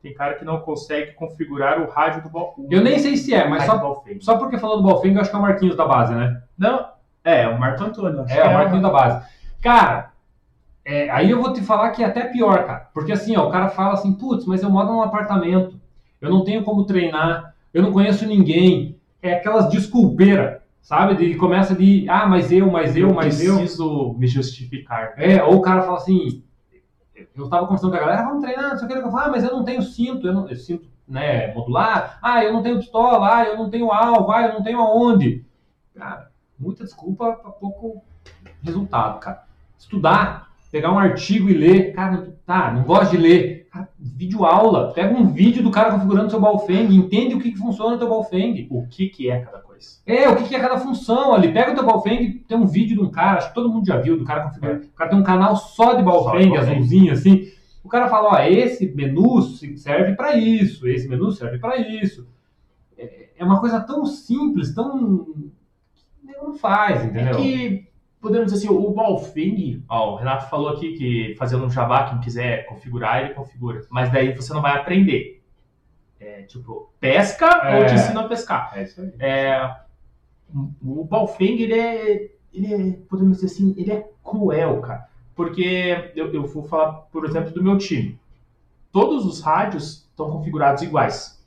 Tem cara que não consegue configurar o rádio do ball. Eu nem sei se é, mas só, só porque falou do Balfeng, eu acho que é o Marquinhos da base, né? Não, é, o Marco Antônio. acho É, que o Marquinhos da base. Cara, é, aí eu vou te falar que é até pior, cara. Porque assim, ó, o cara fala assim, putz, mas eu moro num apartamento, eu não tenho como treinar, eu não conheço ninguém. É aquelas desculpeiras, sabe? De começa de, ah, mas eu, mas eu, mas eu. preciso me justificar. É, ou o cara fala assim, eu tava conversando com a galera, vamos treinar, não sei o que, eu falo, ah, mas eu não tenho cinto, eu não, eu cinto, né, modular, ah, eu não tenho pistola, ah, eu não tenho alvo, ah, eu não tenho aonde. Cara, muita desculpa pra pouco resultado, cara. Estudar, pegar um artigo e ler. Cara, tá, não gosto de ler. Cara, vídeo aula. Pega um vídeo do cara configurando seu Baofeng, entende o que, que funciona no teu Baofeng. O que, que é cada coisa? É, o que, que é cada função ali. Pega o teu Baofeng, tem um vídeo de um cara, acho que todo mundo já viu, do cara configurando. O cara tem um canal só de Baofeng. azulzinho assim. O cara fala, ó, esse menu serve para isso, esse menu serve para isso. É é uma coisa tão simples, tão... Não faz, É entendeu? que, podemos dizer assim, o Balfing, ó, o Renato falou aqui que fazendo um Java, quem quiser configurar, ele configura. Mas daí você não vai aprender. É, tipo, pesca É. ou te ensina a pescar. É isso aí. É, o Balfeng, ele é, ele é, podemos dizer assim, ele é cruel, cara. Porque eu, eu vou falar, por exemplo, do meu time. Todos os rádios estão configurados iguais.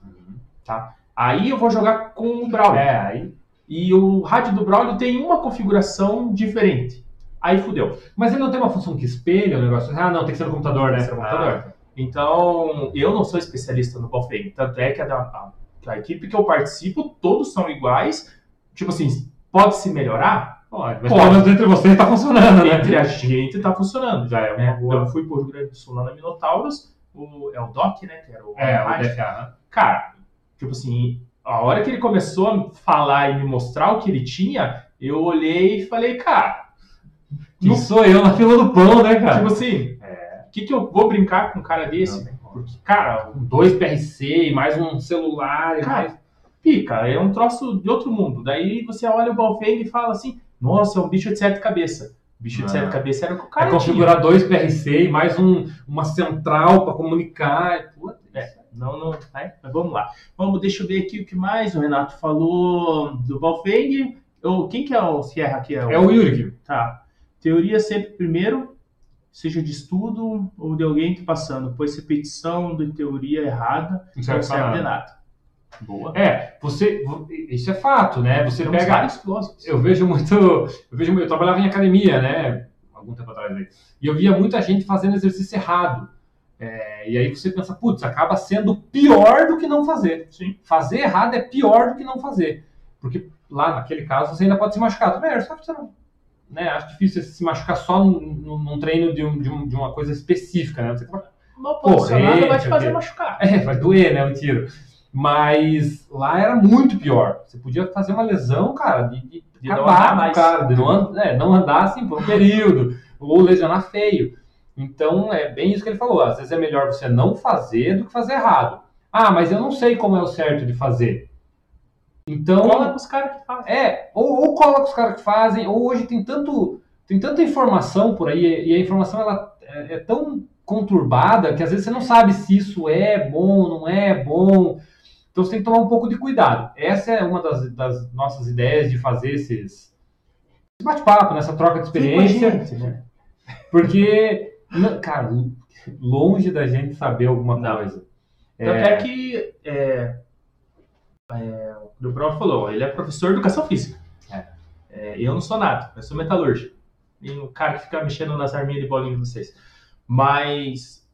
Tá? Aí eu vou jogar com o Braulio. É, aí... E o rádio do Braulio tem uma configuração diferente. Aí fudeu. Mas ele não tem uma função que espelha o negócio? Ah, não, tem que ser no computador, né? Tem que ser no computador. Então, eu não sou especialista no Balfeng. Tanto é que a, a- a equipe que eu participo, todos são iguais. Tipo assim, pode se melhorar? Pode, mas Pode. pelo menos entre vocês tá funcionando, né? Entre a gente tá funcionando. Já é uma É, boa... Eu fui pro Rio Grande do Sul lá na Minotauros, o, é o Doc, né? Que era o É, o. DFA, né? Cara, tipo assim, a hora que ele começou a falar e me mostrar o que ele tinha, eu olhei e falei, cara, Que sou eu na fila do pão, né, cara? tipo assim, o que, que eu vou brincar com um cara desse? Porque, cara, Dois PRC e mais um celular e Cara, mais... pica, é um troço de outro mundo. Daí você olha o Balfeng e fala assim, nossa, é um bicho de sete cabeças. Bicho Ah. de sete cabeças era o que o É cara tinha. configurar dois PRC e mais um, uma central para comunicar. Puta, É, não, não, né? Mas vamos lá. Vamos, deixa eu ver aqui o que mais. O Renato falou do Balfeng. Eu, quem que é o Sierra aqui? É o Yurik. Tá. Teoria sempre primeiro, seja de estudo ou de alguém que passando, pois repetição de teoria errada Não não serve pra serve de nada. Boa. É, você. Isso é fato, né? Você Temos pega. Eu vejo muito. Eu vejo muito- Eu trabalhava em academia, né? Algum tempo atrás aí. E eu via muita gente fazendo exercício errado. É, e aí você pensa, putz, acaba sendo pior do que não fazer. Sim. Fazer errado é pior do que não fazer. Porque lá naquele caso você ainda pode se machucar. Também, que você não. Né? Acho difícil você se machucar só num, num- treino de, um- de um- de uma coisa específica, né? Você Uma posicionada vai te fazer quê. machucar. é, vai doer, né, o tiro. Mas lá era muito pior. Você podia fazer uma lesão, cara, de, de, De não acabar andar com o mais. cara, de não, é, não andar assim por um período, ou lesionar feio. Então é bem isso que ele falou. Às vezes é melhor você não fazer do que fazer errado. Ah, mas eu não sei como é o certo de fazer. Então. Cola com os caras que fazem. É, ou, ou cola com os caras que fazem, ou hoje tem tanto tem tanta informação por aí, e a informação ela é, é tão conturbada que às vezes você não sabe se isso é bom, não é bom. Então você tem que tomar um pouco de cuidado. Essa é uma das, das nossas ideias de fazer esses esse bate-papo, nessa troca de experiência, Gente, né? porque, não- cara, longe da gente saber alguma Não. coisa. Tanto é, que é, é, o Bruno falou, ele é professor de educação física. É, eu não sou nada, eu sou metalúrgico. E o cara que fica mexendo nas arminhas de bolinha de vocês. Mas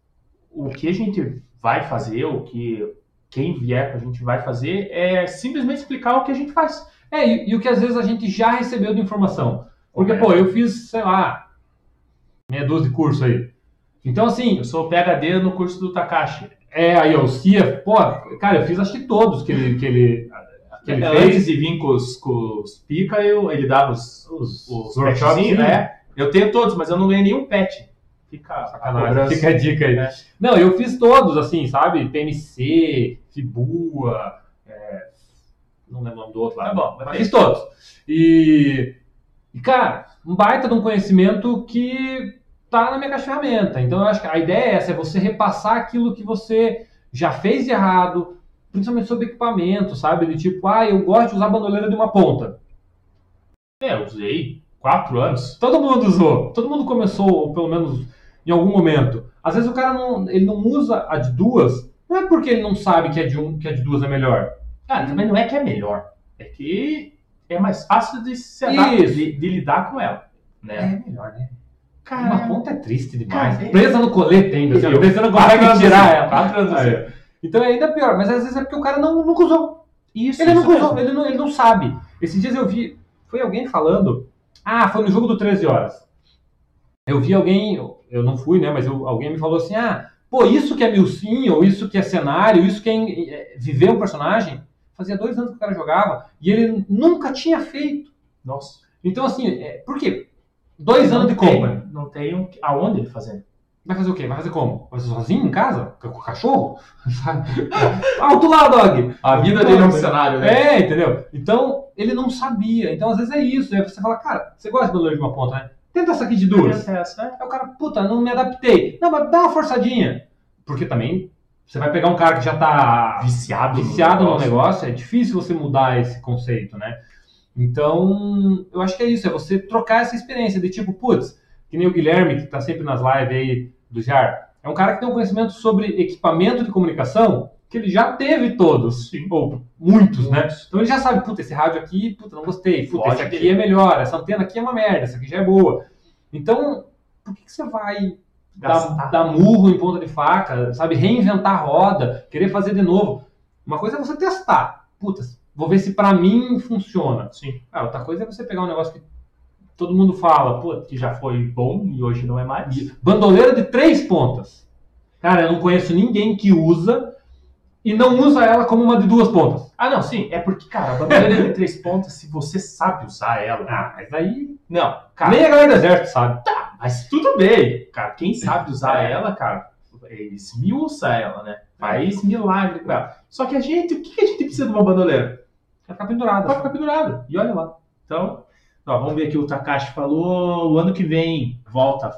o que a gente vai fazer, o que quem vier pra gente vai fazer, é simplesmente explicar o que a gente faz. É, e, e o que às vezes a gente já recebeu de informação. Porque, pô, eu fiz, sei lá, meia dúzia de curso aí. Então, assim, Eu sou PHD no curso do Takashi. é aí, ó, o CIA, pô, cara, eu fiz acho que todos que ele, que ele, que ele É, fez. Antes de vir com os, com os pica, eu, ele dava os, Os, os workshops, petzinhos, né? Eu tenho todos, mas eu não ganhei nenhum pet. Fica a Sacanagem, cobrança. fica a dica aí. É. Não, eu fiz todos, assim, sabe? PMC, Fibua, é, não lembro o nome do outro lá. Tá bom, mas fiz todos. E, e, cara, um baita de um conhecimento que tá na minha caixa de ferramenta. Então, eu acho que a ideia é essa, é você repassar aquilo que você já fez de errado, principalmente sobre equipamento, sabe? De tipo, ah, eu gosto de usar a bandoleira de uma ponta. É, eu usei quatro anos. Todo mundo usou. Todo mundo começou, ou pelo menos em algum momento. Às vezes o cara não, ele não usa a de duas, não é porque ele não sabe que a de um, que a de duas é melhor. Cara, também não é que é melhor. É que é mais fácil de se adaptar, de, de lidar com ela. Né? melhor, né? Cara, Uma ponta é triste demais. Cara, é- Presa no colete ainda, assim, Eu- você não consegue tirar ela. quatro anos assim. Aí. Então é ainda pior, mas às vezes é porque o cara não, nunca usou. Isso, Ele isso nunca usou, ele não, ele não sabe. Esses dias eu vi, foi alguém falando, ah, foi no jogo do 13 horas. eu vi alguém, eu- não fui, né? Mas eu- alguém me falou assim: ah, pô, isso que é milsim, ou isso que é cenário, isso que é, é, viver um personagem. Fazia dois anos que o cara jogava e ele nunca tinha feito. Nossa. Então, assim, é, por quê? Dois anos de tem- compra. Não tem um- aonde ele fazer. Vai fazer o quê? Vai fazer como? Vai fazer sozinho em casa? Com o cachorro? Sabe? *laughs* Alto lá, dog! A vida dele é um cenário, né? É, entendeu? Então, ele não sabia. Então, às vezes é isso. Aí você fala, cara, você gosta de bandoleiro de uma ponta, né? Tenta essa aqui de duas. Essa, essa, é. Aí o cara, puta, não me adaptei. Não, mas dá uma forçadinha. Porque também você vai pegar um cara que já tá Viciado, viciado no negócio, é difícil você mudar esse conceito, né? Então, eu acho que é isso, é você trocar essa experiência de tipo, putz, que nem o Guilherme, que tá sempre nas lives aí do JAR, é um cara que tem um conhecimento sobre equipamento de comunicação que ele já teve todos, Sim. ou muitos, né? Então ele já sabe, puta, esse rádio aqui, puta, não gostei, puta, esse aqui é melhor, essa antena aqui é uma merda, essa aqui já é boa. Então, por que, que você vai dar, dar murro em ponta de faca, sabe? Reinventar a roda, querer fazer de novo. Uma coisa é você testar. Putz, vou ver se pra mim funciona. Sim. Ah, outra coisa é você pegar um negócio que todo mundo fala, pô, Que já foi bom e hoje não é mais. bandoleira de três pontas. Cara, eu não conheço ninguém que usa e não usa ela como uma de duas pontas. Ah, não, sim. É porque, cara, a bandeira de três pontas, se você sabe usar ela. Ah, mas aí. Não, cara. Nem a galera do exército sabe. Mas tudo bem, cara. Quem sabe usar É. ela, cara, esmiuça ela, né? Faz milagre com ela. Só que a gente, o que a gente precisa de uma bandoleira? Vai ficar pendurada. Pode ficar pendurado. E olha lá. Então, ó, vamos ver aqui o Takashi falou. O ano que vem volta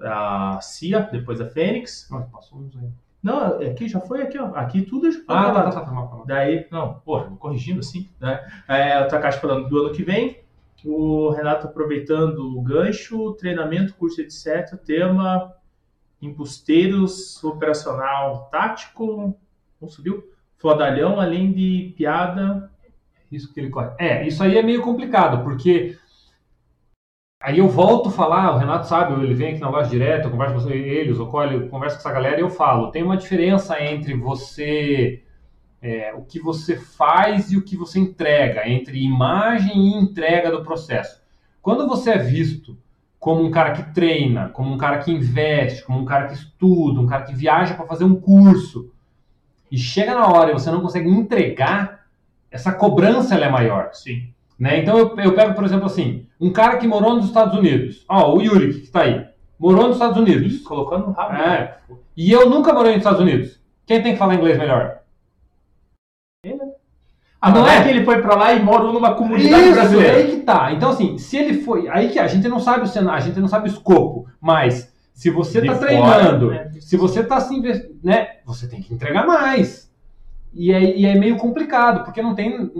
a CIA, depois a Fênix. Nossa, passou uns aí. Não, aqui já foi aqui, ó. Aqui tudo já foi Ah, tá, tá, tá, tá, mal, tá, mal. Daí, não, porra, corrigindo assim, né? É, o Takashi falando do ano que vem. O Renato aproveitando o gancho, treinamento, curso, etc. Tema embusteiros, operacional tático. Não subiu? Fodalhão, além de piada. Isso que ele corre. É, isso aí é meio complicado, porque aí eu volto a falar, o Renato sabe, ele vem aqui na loja direto, eu converso com ele, o Zocoli, eu converso com essa galera e eu falo, tem uma diferença entre você, é, o que você faz e o que você entrega, entre imagem e entrega do processo. Quando você é visto como um cara que treina, como um cara que investe, como um cara que estuda, um cara que viaja para fazer um curso, e chega na hora e você não consegue entregar, essa cobrança ela é maior. Sim. Né? Então eu, eu pego, por exemplo, assim, um cara que morou nos Estados Unidos. Ó, o Yuri, que está aí. Morou nos Estados Unidos. Colocando no rabo. É. E eu nunca morei nos Estados Unidos. Quem tem que falar inglês melhor? Ah, não Não é é? que ele foi pra lá e morou numa comunidade Isso, brasileira. aí que tá. Então, assim, se ele foi. Aí que a gente não sabe o cenário, a gente não sabe o escopo. Mas se você De tá fora, treinando, né? se você tá se investindo, né? Você tem que entregar mais. E é, e é meio complicado, porque não tem.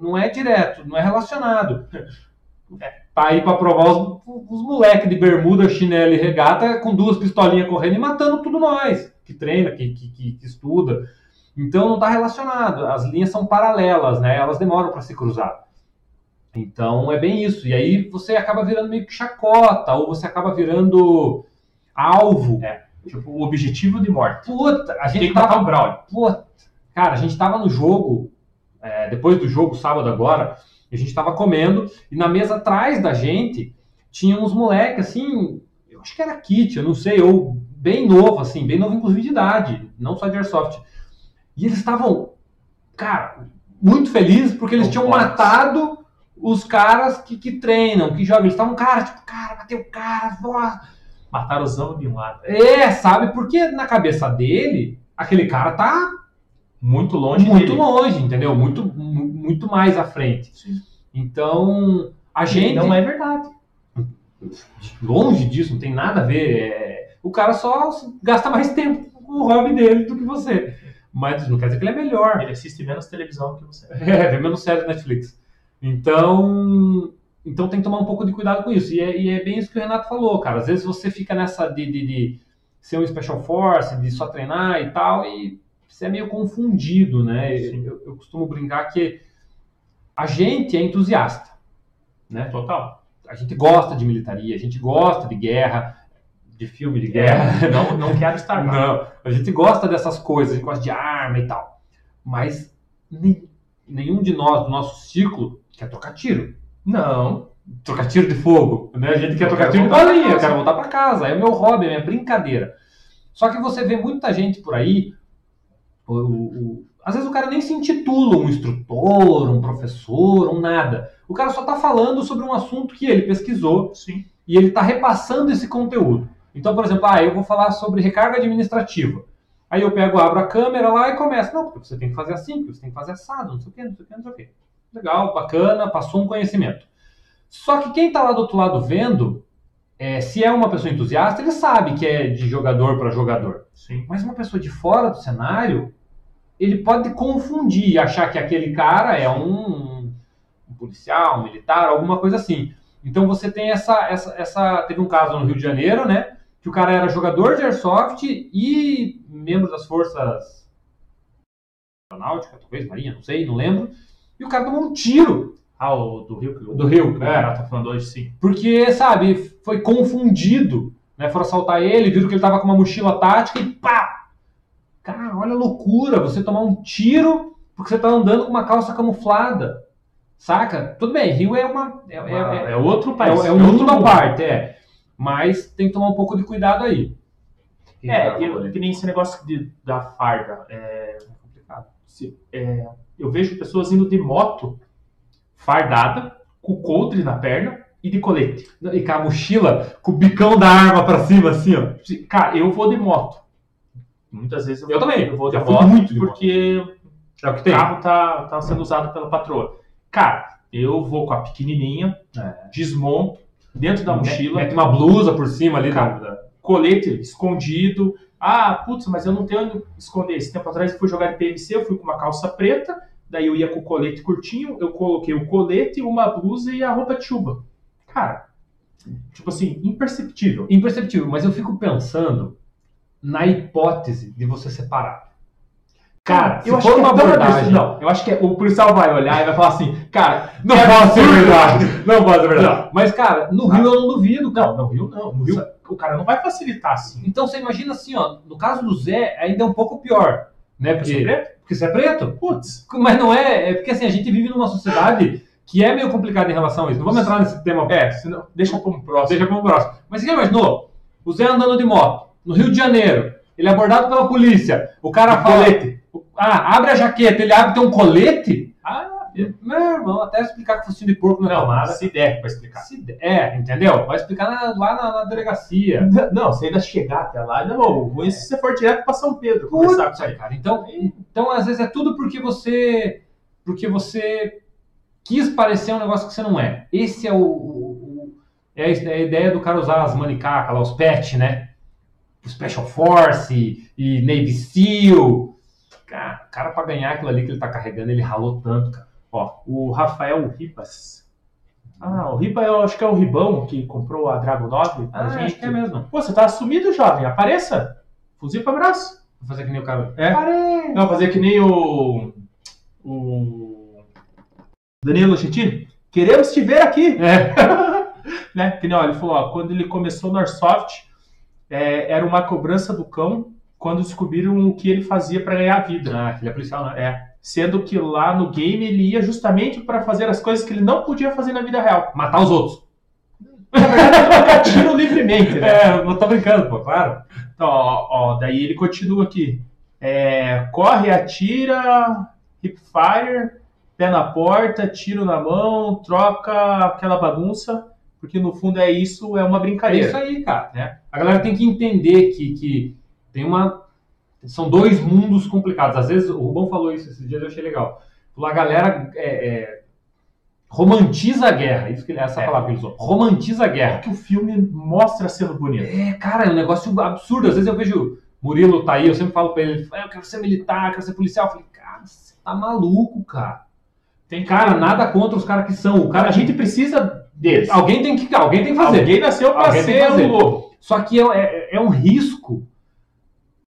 Não é direto, não é relacionado. Tá aí pra provar os, os moleques de bermuda, chinelo e regata com duas pistolinhas correndo e matando tudo nós, que treina, que, que, que- que estuda. Então não tá relacionado. As linhas são paralelas, né? Elas demoram para se cruzar. Então é bem isso. E aí você acaba virando meio que chacota, ou você acaba virando alvo. Tipo, o objetivo de morte. Puta, a Tem gente que matar tava. o Brown. Puta, cara, a gente tava no jogo, é, depois do jogo, sábado agora, a gente tava comendo, e na mesa atrás da gente tinha uns moleques assim, eu acho que era kit, eu não sei, ou bem novo, assim, bem novo inclusive de idade, não só de airsoft. E eles estavam, cara, muito felizes porque eles tinham matado os caras que, que treinam, que jogam. Eles estavam, cara, tipo, cara, bateu o cara, nossa, Mataram Osama Bin Laden. é, sabe? Porque na cabeça dele, aquele cara tá Muito longe muito dele. longe, entendeu? Muito, mu- muito mais à frente. Sim. Então, a gente. Não é verdade. Longe disso, não tem nada a ver. é, O cara só gasta mais tempo com o hobby dele do que você. Mas não quer dizer que ele é melhor. Ele assiste menos televisão que você. *laughs* É, vê menos série Netflix. Então, então tem que tomar um pouco de cuidado com isso. E é, e é bem isso que o Renato falou, cara. Às vezes você fica nessa de, de, de ser um Special Force, de só treinar e tal, e você é meio confundido, né? Eu, eu costumo brincar que a gente é entusiasta, né? Total. A gente gosta de militaria, a gente gosta de guerra, de filme de guerra. Não, não *laughs* quero estar lá. Não, a gente gosta dessas coisas, a gente gosta de arma e tal. Mas nem- nenhum de nós, do nosso ciclo, quer trocar tiro. Não. trocar tiro de fogo, né? A gente quer Eu trocar tiro de balinha, eu quero voltar para casa. É o meu hobby, é minha brincadeira. Só que você vê muita gente por aí, o- o- às vezes o cara nem se intitula um instrutor, um professor, um nada. O cara só está falando sobre um assunto que ele pesquisou Sim. e ele está repassando esse conteúdo. Então, por exemplo, ah, eu vou falar sobre recarga administrativa. Aí eu pego, abro a câmera lá e começo. Não, porque você tem que fazer assim, porque você tem que fazer assado, não sei o quê, não sei o quê, não sei o quê. Legal, bacana, passou um conhecimento. Só que quem está lá do outro lado vendo, é, se é uma pessoa entusiasta, ele sabe que é de jogador para jogador. Sim. Mas uma pessoa de fora do cenário, ele pode confundir e achar que aquele cara é um, um policial, um militar, alguma coisa assim. Então você tem essa, essa, essa. Teve um caso no Rio de Janeiro, né? Que o cara era jogador de airsoft e membro das forças aeronáutica, talvez, marinha, não sei, não lembro. E o cara tomou um tiro Ah, o do Rio que o, do Rio. é. Renato tá falando hoje, sim. Porque, sabe, foi confundido. Né? Foram assaltar ele, viram que ele tava com uma mochila tática e pá! Cara, olha a loucura, você tomar um tiro porque você tá andando com uma calça camuflada. Saca? Tudo bem, Rio é uma. É, é, é, É outro é, país. é um mundo à mundo. parte, é. Mas tem que tomar um pouco de cuidado aí. É, eu, que nem esse negócio de, da farda. É complicado. Se- é, eu vejo pessoas indo de moto fardada, com coldre na perna e de colete. E com a mochila, com o bicão da arma pra cima, assim, ó. Se- Cara, eu vou de moto. Muitas vezes eu, Eu também, eu vou de moto muito de moto. porque É o que tem. carro tá, tá sendo usado pela patroa. Cara, eu vou com a pequenininha, É. desmonto, dentro da mochila, Mete uma blusa por cima ali Cara, da. colete escondido. Ah, putz, mas eu não tenho onde esconder. Esse tempo atrás eu fui jogar de PVC, eu fui com uma calça preta, daí eu ia com o colete curtinho, eu coloquei o colete, uma blusa e a roupa de chuva. Cara, tipo assim, imperceptível. Imperceptível, mas eu fico pensando na hipótese de você separar. Cara, eu acho que uma é abordagem. Não, eu acho que é- o policial vai olhar e vai falar assim, cara, Não é pode ser verdade. Não pode ser verdade. Mas, cara, no Rio eu não duvido. cara. Não, no Rio não. No Rio o cara não vai facilitar assim. Então você imagina assim, ó. No caso do Zé, ainda é um pouco pior. Né? Porque Porque, porque você é preto. Putz, Mas não é. É porque assim, a gente vive numa sociedade que é meio complicada em relação a isso. Não vamos entrar nesse tema. é, senão, deixa para um próximo. Deixa para o próximo. Mas você já imaginou? O Zé andando de moto, no Rio de Janeiro, ele é abordado pela polícia. O cara fala. colete. Ah, abre a jaqueta, ele abre tem um colete? Ah, Meu irmão, até explicar que focinho de porco não é não, tomada. se der pra explicar. Se der- É, entendeu? Vai explicar na- lá na, na delegacia. Não, se ainda chegar até lá, não. O ruim é se você for direto pra São Pedro conversar Putz, com ele. cara. Então, então, às vezes é tudo porque você. Porque você quis parecer um negócio que você não é. Esse é o. o- o- é a é ideia do cara usar as manicacas lá, os pet, né? Special Force e Navy SEAL. Cara, o cara pra ganhar aquilo ali que ele tá carregando, ele ralou tanto, cara. Ó, o Rafael Ribas. Ah, o Riba eu acho que é o Ribão que comprou a Dragon 9 pra Ah, gente. acho que é mesmo. Pô, você tá sumido, jovem. Apareça. Fuzil pra braço. Vou fazer que nem o cara. É. Parei. Não, fazer que nem o. O. Danilo Gentili. Queremos te ver aqui. É. *laughs* né? Que nem, ó, ele falou, ó, quando ele começou no Airsoft, é, era uma cobrança do cão quando descobriram o que ele fazia para ganhar vida. Ah, ele é policial, né? É, sendo que lá no game ele ia justamente para fazer as coisas que ele não podia fazer na vida real. Matar os outros. Na verdade, ele tiro livremente, né? *laughs* É, eu tô brincando, pô, claro. Então, ó, ó, daí ele continua aqui. É, corre, atira, hip fire, pé na porta, tiro na mão, troca aquela bagunça, porque no fundo é isso, é uma É brincadeira. isso aí, cara. Né? A galera tem que entender que, que tem uma. São dois mundos complicados. Às vezes, o Rubão falou isso esses dias, eu achei legal. A galera é, é, romantiza a guerra. Isso que, essa É. palavra que ele usou. Romantiza a guerra. que o filme mostra sendo bonito. É, cara, é um negócio absurdo. Às vezes eu vejo Murilo tá aí, eu sempre falo pra ele, eu quero ser militar, quero ser policial. Eu falei, cara, você tá maluco, cara. Tem Cara, nada contra os caras que são. O cara, a gente precisa deles. Alguém tem que, alguém tem que fazer. Alguém nasceu para Alguém ser o lobo. Só que é, é- é um risco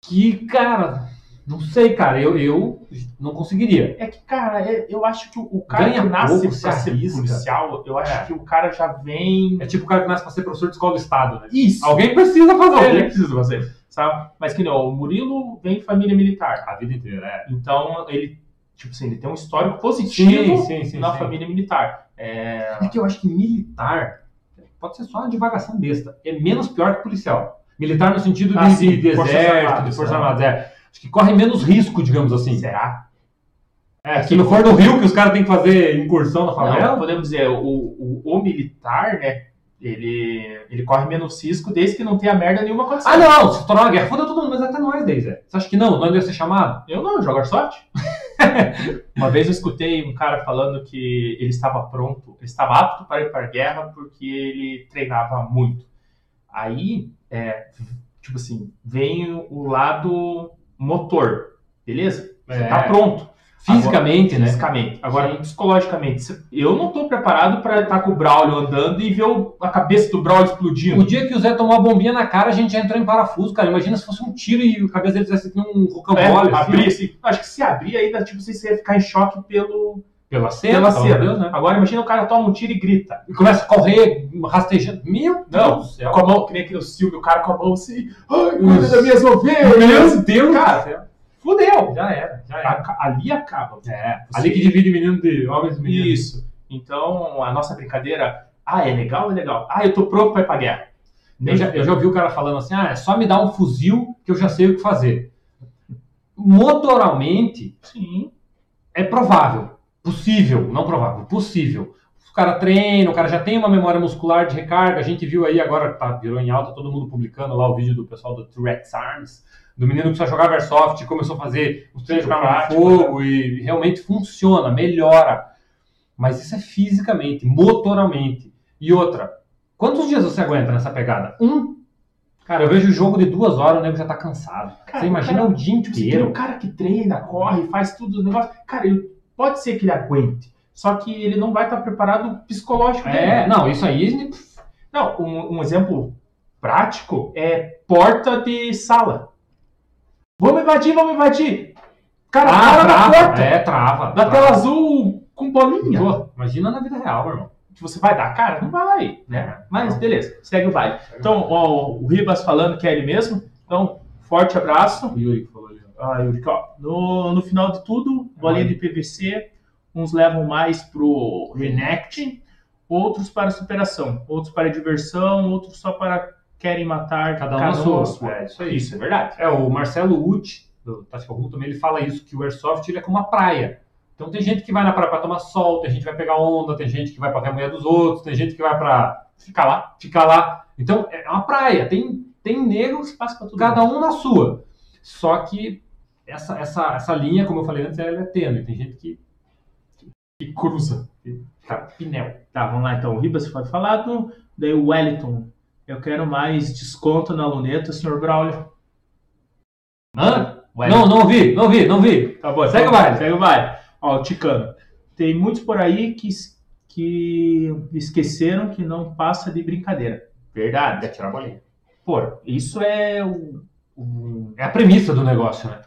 que, cara, não sei, cara, eu, eu não conseguiria. É que, cara, é- eu acho que o- cara Ganha que nasce pouco, pra ser arrisca. policial, eu acho É. que o cara já vem. É tipo o cara que nasce pra ser professor de escola do Estado, né? Isso. Alguém precisa fazer, Alguém precisa fazer, sabe? Mas que não, o Murilo vem em família militar. A vida inteira, é. Então ele tipo assim, ele tem um histórico positivo sim, sim, na sim. família militar. É, É que eu acho que militar pode ser só uma divagação besta. É menos pior que policial. Militar no sentido de, Ah, sim, de, de Forças exército, Armadas, de forças né? armadas. É. Acho que corre menos risco, digamos assim. será? É, se não for no Rio que os caras têm que fazer incursão na Não, favela. podemos dizer, o, o, o militar, né? Ele, ele corre menos risco desde que não tenha merda nenhuma acontecendo. Ah, não, se tornar uma guerra, foda todo mundo, mas até nós, daí, Zé. Você acha que não? Nós ia ser chamado? Eu não, eu jogo Airsoft. *laughs* Uma vez eu escutei um cara falando que ele estava pronto, ele estava apto para ir para a guerra porque ele treinava muito. Aí, é, tipo assim, vem o lado motor, beleza? Você É. tá pronto. Fisicamente, Agora, né? Fisicamente. Agora, Sim. psicologicamente, eu não tô preparado para estar com o Braulio andando e ver o- a cabeça do Braulio explodindo. O dia que o Zé tomou a bombinha na cara, a gente já entrou em parafuso, cara. Imagina se fosse um tiro e a cabeça dele tivesse aqui um É, rocambole. assim, abrir assim. Acho que se abrir ainda, tipo, você ia ficar em choque pelo, Pela cena, pela cena. Deus, né? Agora imagina o cara toma um tiro e grita. E começa a correr, rastejando. Meu Não, Deus céu. Com a mão, que nem no filme, o cara com a mão assim, ai, cuida das minhas Meu ovelhas. Deus Cara. Fudeu. Já era, já era. Aca- Ali acaba. É, ali que divide menino de homens e meninos. Isso. Então, a nossa brincadeira, ah, é legal, é legal. Ah, eu tô pronto pra ir pra guerra. Eu já, eu já ouvi o cara falando assim: ah, é só me dar um fuzil que eu já sei o que fazer. Motoralmente, Sim. é provável. Possível, não provável, possível. O cara treina, o cara já tem uma memória muscular de recarga. A gente viu aí agora, tá, virou em alta, todo mundo publicando lá o vídeo do pessoal do T-Rex Arms, do menino que só jogava Airsoft e começou a fazer os treinos Prático, fogo e realmente funciona, melhora. Mas isso é fisicamente, motoralmente. E outra, quantos dias você aguenta nessa pegada? Um? Cara, eu vejo o jogo de duas horas, o nego já tá cansado. Cara, você imagina cara, o dia Tipo, assim, tem inteiro. um cara que treina, corre, faz tudo o negócio. Cara, ele, pode ser que ele aguente. Só que ele não vai estar preparado psicológico É, não, isso aí Não, um, um exemplo prático é porta de sala. Vamos invadir, vamos invadir. Cara, Ah, para na trava, porta. é, trava. Na trava. tela azul com bolinha. Pô, imagina na vida real, meu irmão. Que você vai dar cara? Não vai, né? Mas Não. beleza, segue o baile. Então, ó, o Ribas falando que é ele mesmo. Então, forte abraço. Yuri que. Ah, ó, no, no final de tudo, bolinha de PVC, uns levam mais pro Renect, outros para superação, outros para diversão, outros só para querem matar Cada um na sua. É, É, isso aí. Isso é verdade. É, o Marcelo Uti, do Tática Rum, também ele fala isso, que o Airsoft ele é como uma praia. Então tem gente que vai na praia pra tomar sol, tem gente que vai pegar onda, tem gente que vai pra ver a mulher dos outros, tem gente que vai pra Fica lá, ficar lá. Então é uma praia, tem, tem negros, espaço para tudo. cada um na sua. Só que essa, essa, essa linha, como eu falei antes, ela é tênue. Tem gente que que cruza. Cara, pinel. Tá, vamos lá então. O Ribas foi falado. Daí o Wellington. Eu quero mais desconto na luneta, senhor Braulio. Hã? Wellington. Não, não ouvi, não ouvi, não ouvi. Tá bom, Segue então, o baile. Segue o baile. Ó, o Ticano. Tem muitos por aí que, que esqueceram que não passa de brincadeira. Verdade. Quer tirar a bolinha. Pô, isso é o, o- É a premissa do negócio, né?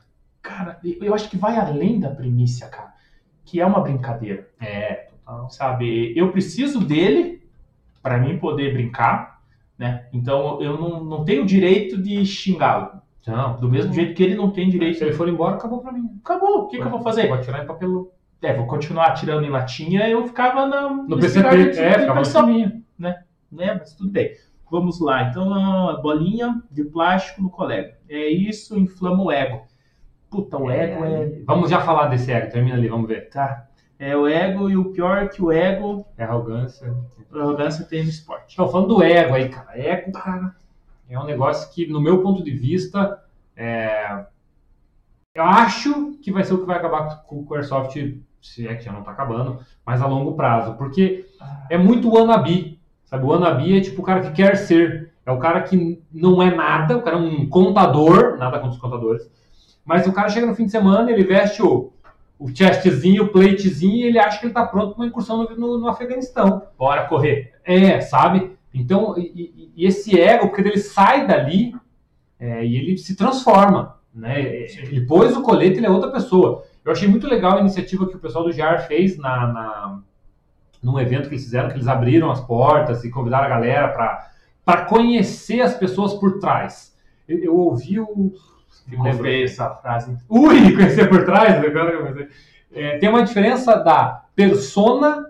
Cara, eu acho que vai além da primícia, cara. Que é uma brincadeira. É, total. Sabe? Eu preciso dele para mim poder brincar, né? Então eu não, não tenho direito de xingá-lo. Não, Do mesmo jeito que ele não tem direito. Se ele for embora, acabou pra mim. Acabou. O que, que eu vou fazer? Vou atirar em papel É, vou continuar atirando em latinha, eu ficava na, no PCP. de- É, ficava pressão, caminho. né? Mas tudo bem. Vamos lá. Então, bolinha de plástico no colega. É isso, inflama o ego. Puta, o ego é. Vamos já falar desse ego, termina ali, vamos ver. Tá. É o ego e o pior é que o ego, É arrogância. a arrogância tem no esporte. Então, falando do ego aí, cara. Ego, cara, é um negócio que, no meu ponto de vista, é... eu acho que vai ser o que vai acabar com com o Airsoft, se é que já não tá acabando, mas a longo prazo. Porque é muito wannabe, sabe? O wannabe é tipo o cara que quer ser. É o cara que não é nada, o cara é um contador, nada contra os contadores, mas o cara chega no fim de semana, ele veste o, o chestzinho, o platezinho, e ele acha que ele tá pronto para uma incursão no, no- no Afeganistão. Bora correr. É, sabe? Então, e, e- esse ego, porque ele sai dali é, e ele se transforma, né? Ele pôs o colete, ele é outra pessoa. Eu achei muito legal a iniciativa que o pessoal do JAR fez na, na, num evento que eles fizeram, que eles abriram as portas e convidaram a galera para conhecer as pessoas por trás. Eu, eu ouvi o... Feio essa frase. Ui, *laughs* conhecer por trás? Agora que eu pensei. é, tem uma diferença da persona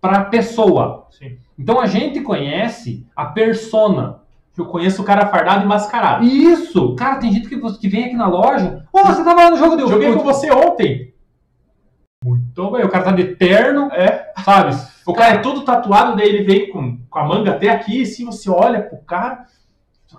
para pessoa. Sim. Então a gente conhece a persona. Eu conheço o cara fardado e mascarado. Isso! Cara, tem gente que, você- que vem aqui na loja. Ô, você tava lá no jogo deu Joguei com você ontem. Muito bem, o cara tá de terno, É. sabe? O cara é todo tatuado, daí ele veio com, com a manga até aqui, e se você olha pro cara,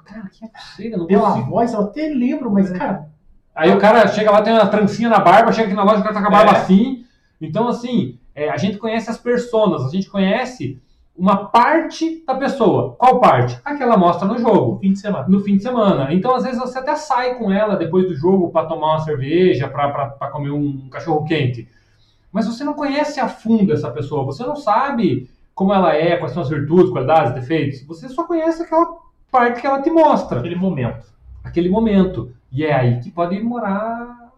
Cara, que absurdo, não pela consigo. voz, eu até lembro, mas, É. cara, Aí o cara chega lá, tem uma trancinha na barba, chega aqui na loja, o cara tá com a barba É. assim. Então, assim, é, a gente conhece as personas, a gente conhece uma parte da pessoa. Qual parte? A que ela mostra no jogo. fim de semana. no fim de semana. Então, às vezes, você até sai com ela depois do jogo para tomar uma cerveja, para comer um cachorro quente. Mas você não conhece a fundo essa pessoa, você não sabe como ela é, quais são as virtudes, qualidades, defeitos. Você só conhece aquela parte que ela te mostra, Aquele momento. aquele momento. E é aí que pode morar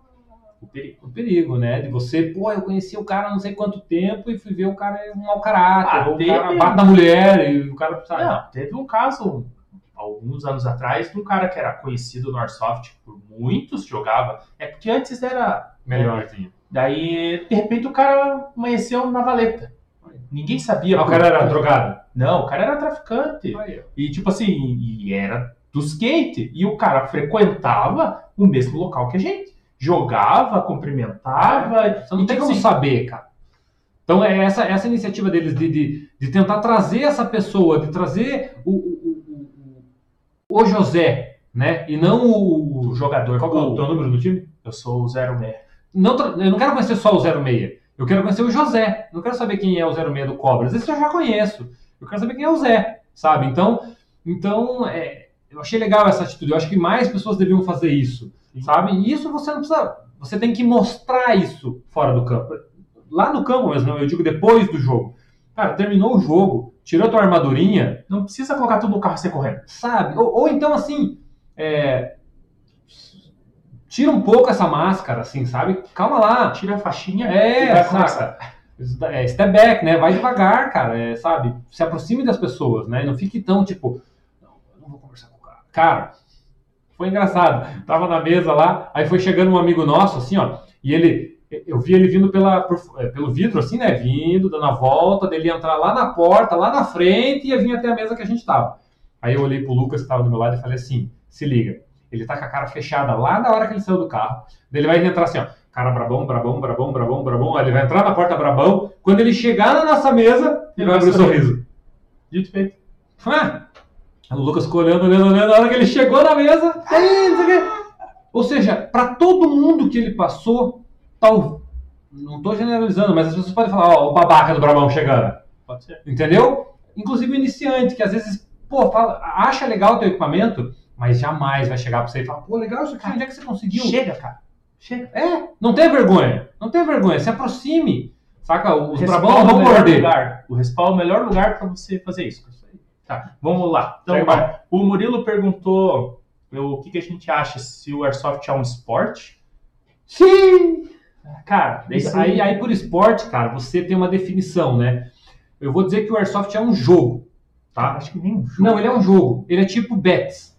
O perigo. o perigo, né? De você, pô, eu conheci o cara há não sei quanto tempo e fui ver o cara é um mau caráter, Ah, ou o teve- cara bate na mulher e o cara, sabe? Não, teve um caso, alguns anos atrás, de um cara que era conhecido no Airsoft por muitos, jogava. É porque antes era. Melhor, sim. Daí, de repente, o cara amanheceu na valeta. Ninguém sabia. Ah, o cara era drogado. Não, o cara era traficante. Aí. E tipo assim, e era do skate. E o cara frequentava o mesmo local que a gente. Jogava, cumprimentava. Você não e, tem tipo como assim, saber, cara. Então, é essa, essa iniciativa deles de, de, de tentar trazer essa pessoa, de trazer o, o, o, o José, né? E não o. o jogador. Qual é o teu número do time? Eu sou o 06. Não, eu não quero conhecer só o 06. Eu quero conhecer o José. Não quero saber quem é o 06 do Cobras. Esse eu já conheço. Eu quero saber quem é o Zé, sabe? Então, então é, eu achei legal essa atitude. Eu acho que mais pessoas deviam fazer isso, Sim. sabe? E isso você não precisa. Você tem que mostrar isso fora do campo. Lá no campo mesmo, eu digo depois do jogo. Cara, terminou o jogo, tirou tua armadurinha, Não precisa colocar tudo no carro e sair correndo. sabe? Ou, ou então, assim, é, tira um pouco essa máscara, assim, sabe? Calma lá. Tira a faixinha e É, vai saca? É, step back, né? Vai devagar, cara, é, sabe? Se aproxime das pessoas, né? Não fique tão, tipo, não, eu não vou conversar com o cara. Cara, foi engraçado. Tava na mesa lá, aí foi chegando um amigo nosso, assim, ó, e ele, eu vi ele vindo pela, por- é, pelo vidro, assim, né? Vindo, dando a volta, dele entrar lá na porta, lá na frente, e ia vir até a mesa que a gente tava. Aí eu olhei pro Lucas que tava do meu lado e falei assim: se liga, ele tá com a cara fechada lá na hora que ele saiu do carro. Daí Ele vai entrar assim, ó, cara brabão, brabão, brabão, brabão, brabão. Aí ele vai entrar na porta brabão. Quando ele chegar na nossa mesa, ele vai abrir o sorriso. Dito feito. Ah, o Lucas ficou olhando, olhando, olhando. Na hora que ele chegou na mesa, "Ei, não sei o quê." ou seja, para todo mundo que ele passou, tal, não tô generalizando, mas as pessoas podem falar, ó, o babaca do brabão chegando. Pode ser. Entendeu? Inclusive o iniciante, que às vezes, pô, fala- acha legal o teu equipamento, mas jamais vai chegar pra você e falar, pô, legal isso aqui, onde é que você conseguiu? Chega, cara. Chega. É, não tem vergonha, não tem vergonha, se aproxime, saca? Os o vão melhor morder. Lugar. O respawn é o melhor lugar para você fazer isso. Tá, vamos lá. Então, ó, o Murilo perguntou o que, que a gente acha se o Airsoft é um esporte. Sim! Cara, aí, aí por esporte, cara, você tem uma definição, né? Eu vou dizer que o Airsoft é um jogo, tá? acho que nem um jogo. Não, ele é um jogo, ele é tipo bets,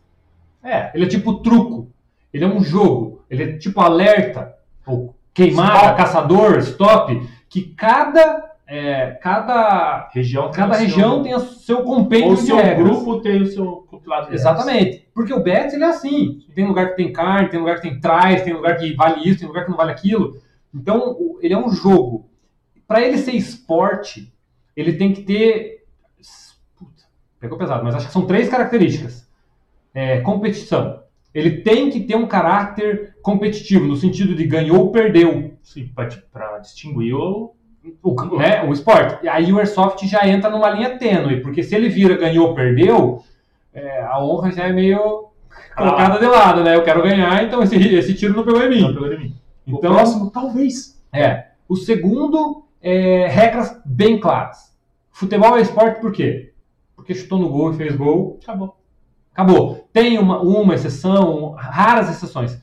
É, ele é tipo truco, ele é um jogo, ele é tipo alerta, ou queimada, Stop. caçador, stop, que cada, é, cada, região tem cada o seu- região tem o seu compêndio Ou o de seu regras. grupo tem o seu compilado de regras. Exatamente. Porque o Bets ele é assim. Tem lugar que tem carne, tem lugar que tem trás, tem lugar que vale isso, tem lugar que não vale aquilo. Então, ele é um jogo. Para ele ser esporte, ele tem que ter. Puta, pegou pesado, mas acho que são três características. É, competição. Ele tem que ter um caráter competitivo, no sentido de ganhou ou perdeu Sim, para distinguir o. o, né, o esporte. E aí o Airsoft já entra numa linha tênue, porque se ele vira ganhou ou perdeu, é, a honra já é meio colocada de lado, né? Eu quero ganhar, então esse, esse tiro não pegou em Não mim. pegou em mim. o Então, próximo, talvez. é. O segundo é regras bem claras. Futebol é esporte por quê? Porque chutou no gol e fez gol, Acabou. Acabou. Tem uma, uma exceção, raras exceções.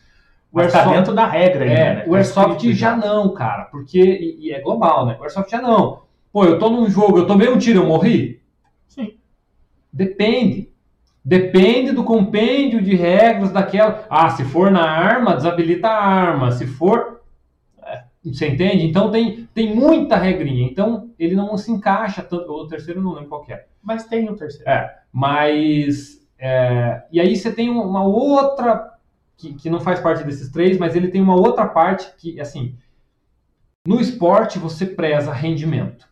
O Mas tá Airsoft- dentro da regra ainda, É, né? o Tá Airsoft escrito já não, cara, porque. E, e é global, né? O Airsoft já não. Pô, eu tô num jogo, eu tomei um tiro, eu morri? Sim. Depende. Depende do compêndio de regras daquela. Ah, se for na arma, desabilita a arma. Se for. Você entende? Então tem, tem muita regrinha. Então ele não se encaixa tanto. O terceiro eu não lembro qual é. Mas tem o terceiro. É, mas. É, e aí você tem uma outra. Que, que não faz parte desses três, mas ele tem uma outra parte que, assim. No esporte você preza rendimento.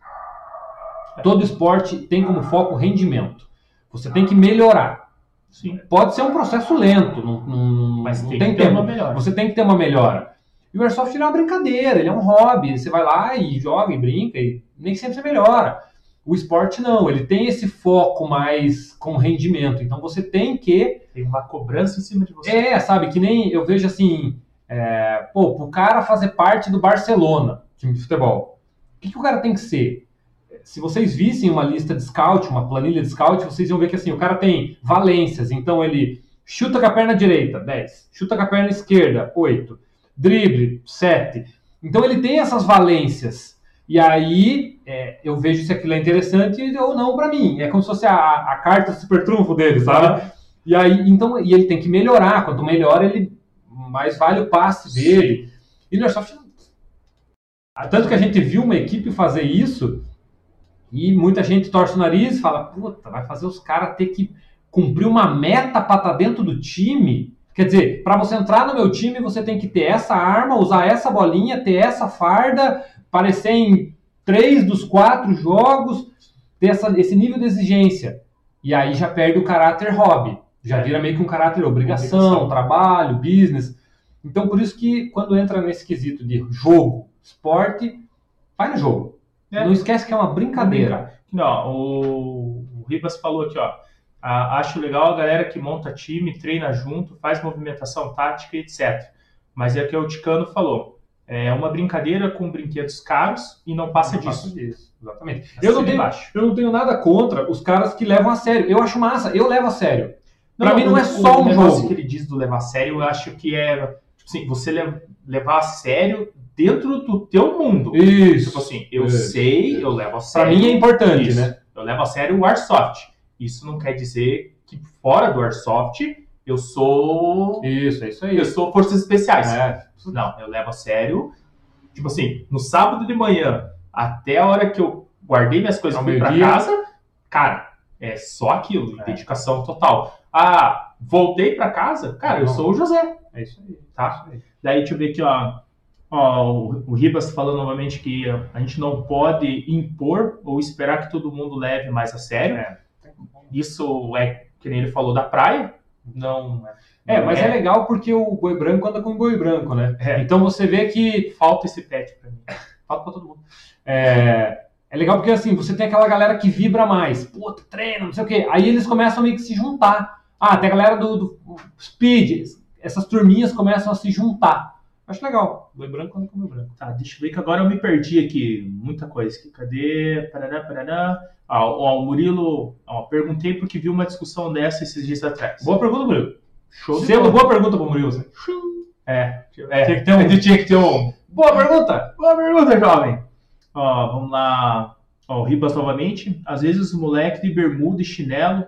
Todo esporte tem como foco rendimento. Você tem que melhorar. Sim. Pode ser um processo lento, não, não- Mas não tem, tem que ter tempo. uma melhor. Você tem que ter uma melhora. E o Airsoft é uma brincadeira, ele é um hobby. Você vai lá e joga e brinca e nem sempre você melhora. O esporte não, ele tem esse foco mais com rendimento. Então você tem que. Tem uma cobrança em cima de você. É, sabe, que nem eu vejo assim. É, pô, pro cara fazer parte do Barcelona, time de futebol, o que, que o cara tem que ser? Se vocês vissem uma lista de scout, uma planilha de scout, vocês iam ver que assim, o cara tem valências, então ele chuta com a perna direita, 10, chuta com a perna esquerda, 8, drible, 7. Então ele tem essas valências. E aí é, eu vejo se aquilo é interessante ou não pra mim. É como se fosse a, a carta super trunfo dele, sabe? E aí, então, e ele tem que melhorar. Quanto melhor ele, mais vale o passe dele. E no Airsoft, tanto que a gente viu uma equipe fazer isso e muita gente torce o nariz e fala, puta, vai fazer os caras ter que cumprir uma meta para estar dentro do time. Quer dizer, para você entrar no meu time, você tem que ter essa arma, usar essa bolinha, ter essa farda, aparecer em três dos quatro jogos, ter essa- esse nível de exigência. E aí já perde o caráter hobby. Já vira meio que um caráter obrigação, Obrigação. trabalho, business. Então, por isso que quando entra nesse quesito de jogo, esporte, vai no jogo. É. Não esquece que é uma brincadeira. Não, o, o Ribas falou aqui, ó. "Ah, acho legal a galera que monta time, treina junto, faz movimentação tática, etc. Mas é o que o Ticano falou. É uma brincadeira com brinquedos caros e não passa Não disso. passa disso, Exatamente. Eu não, tenho, eu não tenho nada contra os caras que levam a sério. Eu acho massa, eu levo a sério. Pra mim não é o- só o um negócio jogo. que ele diz do levar a sério, eu acho que é tipo assim, você le- levar a sério dentro do teu mundo. Isso. Tipo assim, eu Isso. sei, eu levo a Pra sério. mim é importante, Isso. né? Eu levo a sério o Airsoft. Isso não quer dizer que fora do Airsoft eu sou Isso, é isso aí. eu sou forças especiais. É. Não, eu levo a sério. Tipo assim, no sábado de manhã até a hora que eu guardei minhas coisas e fui pra meio-dia. casa, cara, é só aquilo, É. dedicação total. Ah, voltei pra casa, cara, eu Não. sou o José, É isso aí. tá? É isso aí. Daí deixa eu ver aqui, ó. Ó, o, o Ribas falando novamente que a gente não pode impor ou esperar que todo mundo leve mais a sério. É. Isso é, que nem ele falou, da praia. Não. É, mas é. legal porque o boi branco anda com o boi branco, né? É. Então você vê que Falta esse pet pra mim. Fala pra todo mundo. É, é legal porque assim, você tem aquela galera que vibra mais. Puta, treina, não sei o quê. Aí eles começam meio que se juntar. Ah, tem a galera do, do Speed. Essas turminhas começam a se juntar. Acho legal. Boi branco anda com boi branco. Tá, deixa eu ver que agora eu me perdi aqui. Muita coisa aqui. Cadê? Parará, parará. Ah, ó, o Murilo. Ó, perguntei porque vi uma discussão dessa esses dias atrás. Boa pergunta, Murilo. Show bola. boa pergunta pro Murilo. você. É, é. Tinha que ter um- tinha que ter um. Boa pergunta. Boa pergunta, jovem. Ó, vamos lá. Ó, o Ribas novamente. Às vezes o moleque de bermuda e chinelo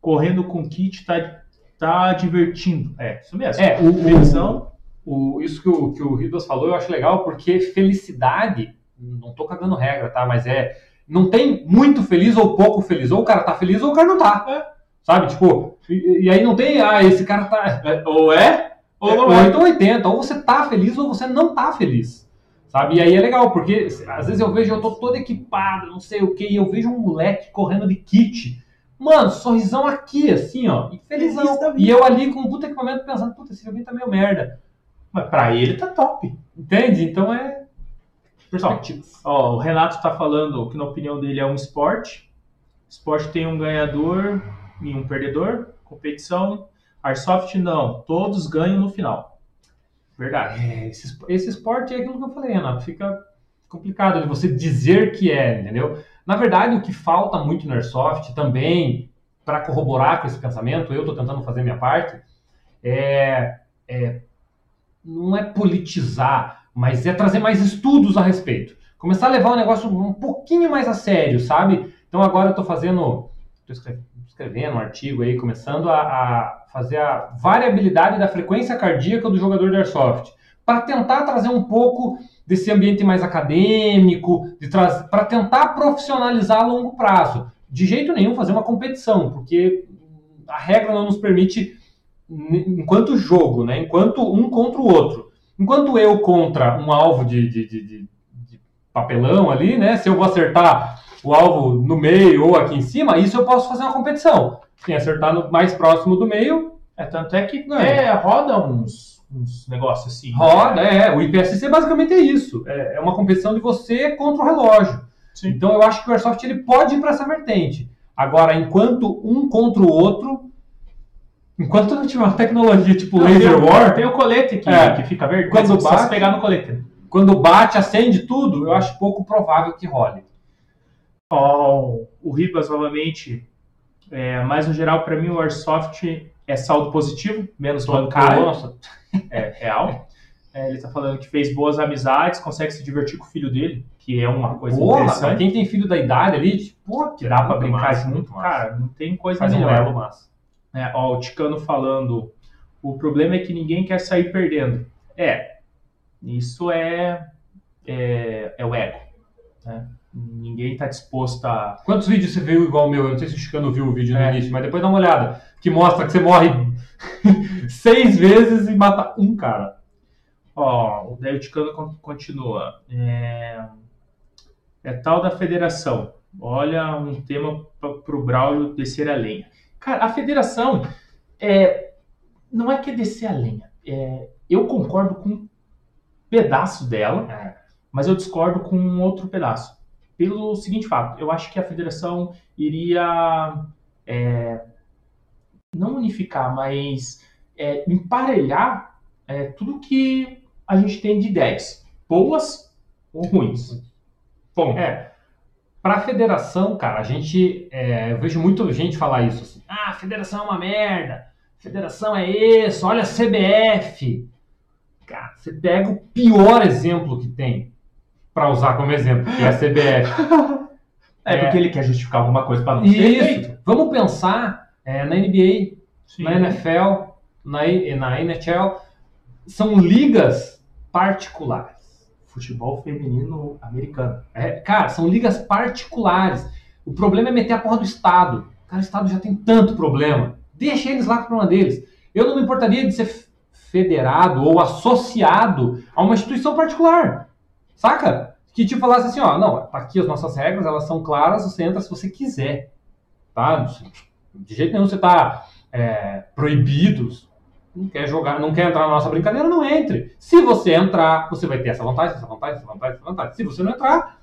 correndo com kit tá, tá divertindo. É, isso mesmo. É, o, Diversão. O, o- isso que o, que o Ribas falou eu acho legal porque felicidade, não tô cagando regra, tá? Mas é. Não tem muito feliz ou pouco feliz. Ou o cara tá feliz ou o cara não tá. Sabe? Tipo, e, e aí não tem. Ah, esse cara tá. É, ou é, ou não ou é. então 80. Ou você tá feliz ou você não tá feliz. Sabe? E aí é legal, porque às vezes eu vejo, eu tô todo equipado, não sei o que, e eu vejo um moleque correndo de kit. Mano, sorrisão aqui, assim, ó. E felizão. Feliz e eu ali com um puta equipamento pensando, puta, esse joguinho tá meio merda. Mas pra ele tá top. Entende? Então é. Pessoal. Ó, o Renato tá falando que na opinião dele é um esporte. Esporte tem um ganhador e um perdedor. Competição. Airsoft não. Todos ganham no final. Verdade. É, esse, es- esse esporte é aquilo que eu falei, Renato. Fica complicado de você dizer que é, entendeu? Na verdade, o que falta muito no Airsoft também, para corroborar com esse pensamento, eu estou tentando fazer minha parte, é, é- não é politizar, mas é trazer mais estudos a respeito. Começar a levar o negócio um pouquinho mais a sério, sabe? Então agora eu estou fazendo, estou escrevendo um artigo aí, começando a, a fazer a variabilidade da frequência cardíaca do jogador de Airsoft, para tentar trazer um pouco desse ambiente mais acadêmico, para tentar profissionalizar a longo prazo. De jeito nenhum fazer uma competição, porque a regra não nos permite, enquanto jogo, né? enquanto um contra o outro. Enquanto eu contra um alvo de, de, de, de papelão ali, né? Se eu vou acertar o alvo no meio ou aqui em cima, isso eu posso fazer uma competição. Quem acertar no mais próximo do meio. É, tanto é que é, roda uns, uns negócios assim. Roda, é. O IPSC basicamente é isso. É, é uma competição de você contra o relógio. Sim. Então eu acho que o Airsoft ele pode ir para essa vertente. Agora, enquanto um contra o outro, enquanto não tiver uma tecnologia tipo não, Laser tem, War. Tem o colete que, é, que fica verde, quando você bate, pegar no colete. Quando bate, acende tudo, eu acho pouco provável que role. Oh, o Ribas, novamente, é, mas no geral, para mim, o Airsoft é saldo positivo, menos bancário. Nossa. *laughs* É real. É, ele está falando que fez boas amizades, consegue se divertir com o filho dele, que é uma coisa Porra, interessante. quem tem filho da idade ali, tipo, pô, que dá para brincar massa, muito, cara, não tem coisa Faz melhor. Um massa. É, ó, o Ticano falando, o problema é que ninguém quer sair perdendo. É, isso é, é, é o ego. Né? Ninguém está disposto a. Quantos vídeos você viu igual o meu? Eu não sei se o Chicano viu o vídeo no é. início, mas depois dá uma olhada. Que mostra que você morre *laughs* seis vezes e mata um cara. Ó, o David Chicano continua. É... é tal da federação. Olha um tema para o Braulio descer a lenha. Cara, a federação é... não é que é descer a lenha. É... Eu concordo com um pedaço dela, é. mas eu discordo com um outro pedaço pelo seguinte fato: eu acho que a federação iria é, não unificar, mas é, emparelhar é, tudo que a gente tem de ideias, boas ou ruins. Bom, é, para a federação, cara, a gente, é, eu vejo muita gente falar isso assim, ah, a federação é uma merda, federação é isso, olha a CBF. Cara, você pega o pior exemplo que tem, para usar como exemplo, que é a CBF. *laughs* é, é, porque ele quer justificar alguma coisa para não ser Isso. Vamos pensar é, na NBA, Sim. na NFL, na, na NHL. São ligas particulares. Futebol feminino americano. É, cara, são ligas particulares. O problema é meter a porra do Estado. Cara, o Estado já tem tanto problema. Deixa eles lá com o problema deles. Eu não me importaria de ser federado ou associado a uma instituição particular. Saca? Que tipo falasse assim, ó, não, tá aqui as nossas regras, elas são claras, você entra se você quiser. Tá? De jeito nenhum você tá é, proibido, não quer jogar, não quer entrar na nossa brincadeira, não entre. Se você entrar, você vai ter essa vantagem, essa vantagem, essa vantagem, essa vantagem. Se você não entrar,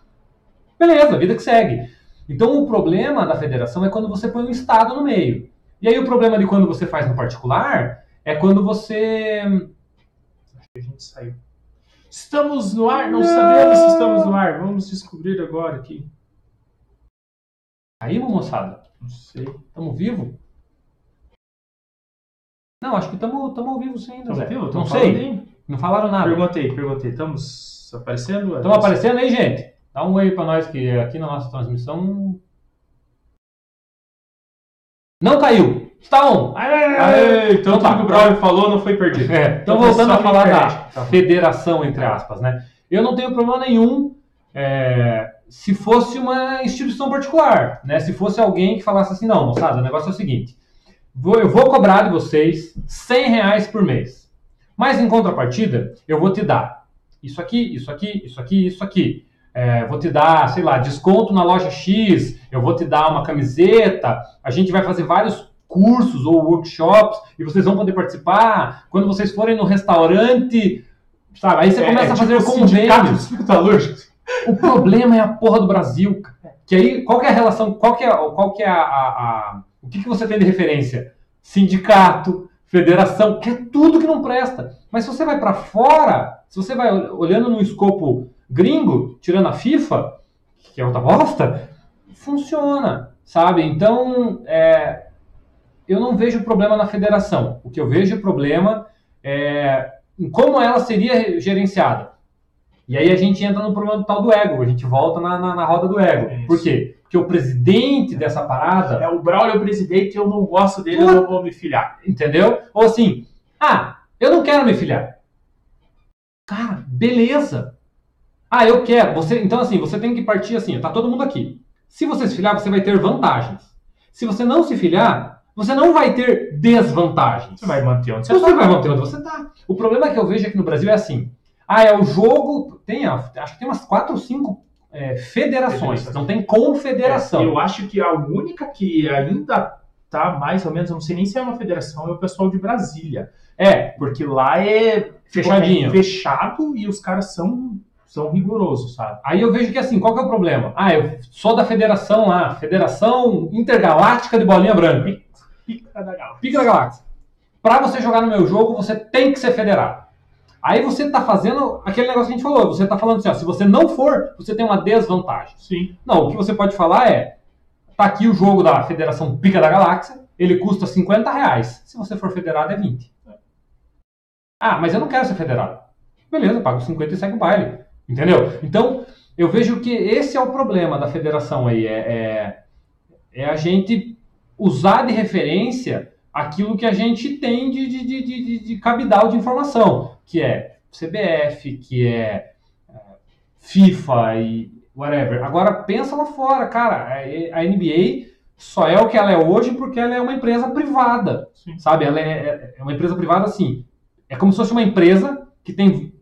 beleza, vida que segue. Então o problema da federação é quando você põe um Estado no meio. E aí o problema de quando você faz no particular é quando você. Acho que a gente saiu. Estamos no ar? Não, não, sabemos se estamos no ar. Vamos descobrir agora aqui. Aí, moçada? Não sei. Estamos vivos? Não, acho que estamos ao vivo sim ainda. Estamos vivo? Não sei. Não falaram nada. Perguntei, perguntei. Estamos aparecendo? Estamos aparecendo aí, gente? Dá um oi para nós que aqui na nossa transmissão. Não caiu! Está on! Aê, Aê, então, então tá. tudo que o Braulio falou não foi perdido. É, então, voltando a falar da tá federação, entre aspas, né? Eu não tenho problema nenhum é, se fosse uma instituição particular, né? Se fosse alguém que falasse assim, não, moçada, o negócio é o seguinte, vou, eu vou cobrar de vocês 100 reais por mês, mas em contrapartida, eu vou te dar isso aqui, isso aqui, isso aqui, isso aqui. É, vou te dar, sei lá, desconto na loja X, eu vou te dar uma camiseta, a gente vai fazer vários cursos ou workshops e vocês vão poder participar. Quando vocês forem no restaurante, sabe? Aí você é, começa é, a fazer tipo convênios. O problema é a porra do Brasil. *laughs* Que aí, qual que é a relação, qual que é, qual que é a, a, a o que, que você tem de referência? Sindicato, federação, que é tudo que não presta. Mas se você vai para fora, se você vai olhando no escopo gringo, tirando a FIFA, que é outra bosta, funciona, sabe? Então, é, eu não vejo problema na federação. O que eu vejo problema é em como ela seria gerenciada. E aí a gente entra no problema do tal do ego, a gente volta na, na, na roda do ego. É Por quê? Porque o presidente dessa parada. É o Braulio é o presidente, eu não gosto dele, eu não vou me filiar. Entendeu? Ou assim, ah, eu não quero me filiar. Cara, beleza. Ah, eu quero. Você, então, assim, você tem que partir assim, tá todo mundo aqui. Se você se filiar, você vai ter vantagens. Se você não se filiar, você não vai ter desvantagens. Você vai manter onde você Você tá. vai manter onde você tá. O problema que eu vejo aqui no Brasil é assim. Ah, é o jogo. Tem, acho que tem umas quatro ou cinco é, federações. Não tem confederação. Eu acho que a única que ainda tá mais ou menos, eu não sei nem se é uma federação, é o pessoal de Brasília. É, Porque lá é Fechadinho. é fechado e os caras são, são rigorosos, sabe? Aí eu vejo que assim, qual que é o problema? Ah, eu sou da federação lá, Federação Intergaláctica de Bolinha Branca. Pica da galáxia. Pica da galáxia. Para você jogar no meu jogo, você tem que ser federado. Aí você tá fazendo aquele negócio que a gente falou. Você tá falando assim, ó, se você não for, você tem uma desvantagem. Sim. Não, o que você pode falar é, tá aqui o jogo da Federação Pica da Galáxia, ele custa 50 reais. Se você for federado, é 20. Ah, mas eu não quero ser federado. Beleza, pago 50 e segue o baile. Entendeu? Então, eu vejo que esse é o problema da federação aí. É, é, é a gente usar de referência aquilo que a gente tem de, de, de, de, de- de cabidal de informação, que é CBF, que é é, FIFA e whatever. Agora, pensa lá fora, cara. A a NBA só é o que ela é hoje porque ela é uma empresa privada. Sim. Sabe? Ela é, é uma empresa privada assim. É como se fosse uma empresa que tem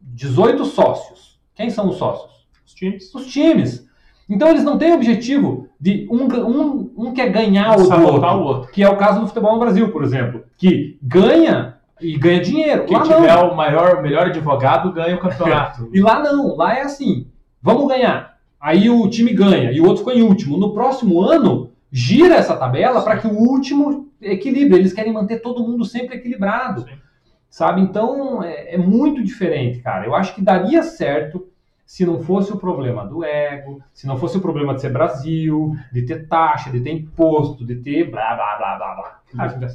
18 sócios. Quem são os sócios? Os times. Os times. Então eles não têm objetivo de um, um, um quer ganhar o outro. o outro. Que é o caso do futebol no Brasil, por exemplo. Que ganha e ganha dinheiro. Quem Lá tiver não. o maior, o melhor advogado ganha o campeonato. *laughs* E lá não. Lá é assim. Vamos ganhar. Aí o time ganha e o outro ficou em último. No próximo ano, gira essa tabela para que o último equilibre. Eles querem manter todo mundo sempre equilibrado. Sim. Sabe? Então é, é muito diferente, cara. Eu acho que daria certo se não fosse o problema do ego, se não fosse o problema de ser Brasil, de ter taxa, de ter imposto, de ter blá blá blá blá blá.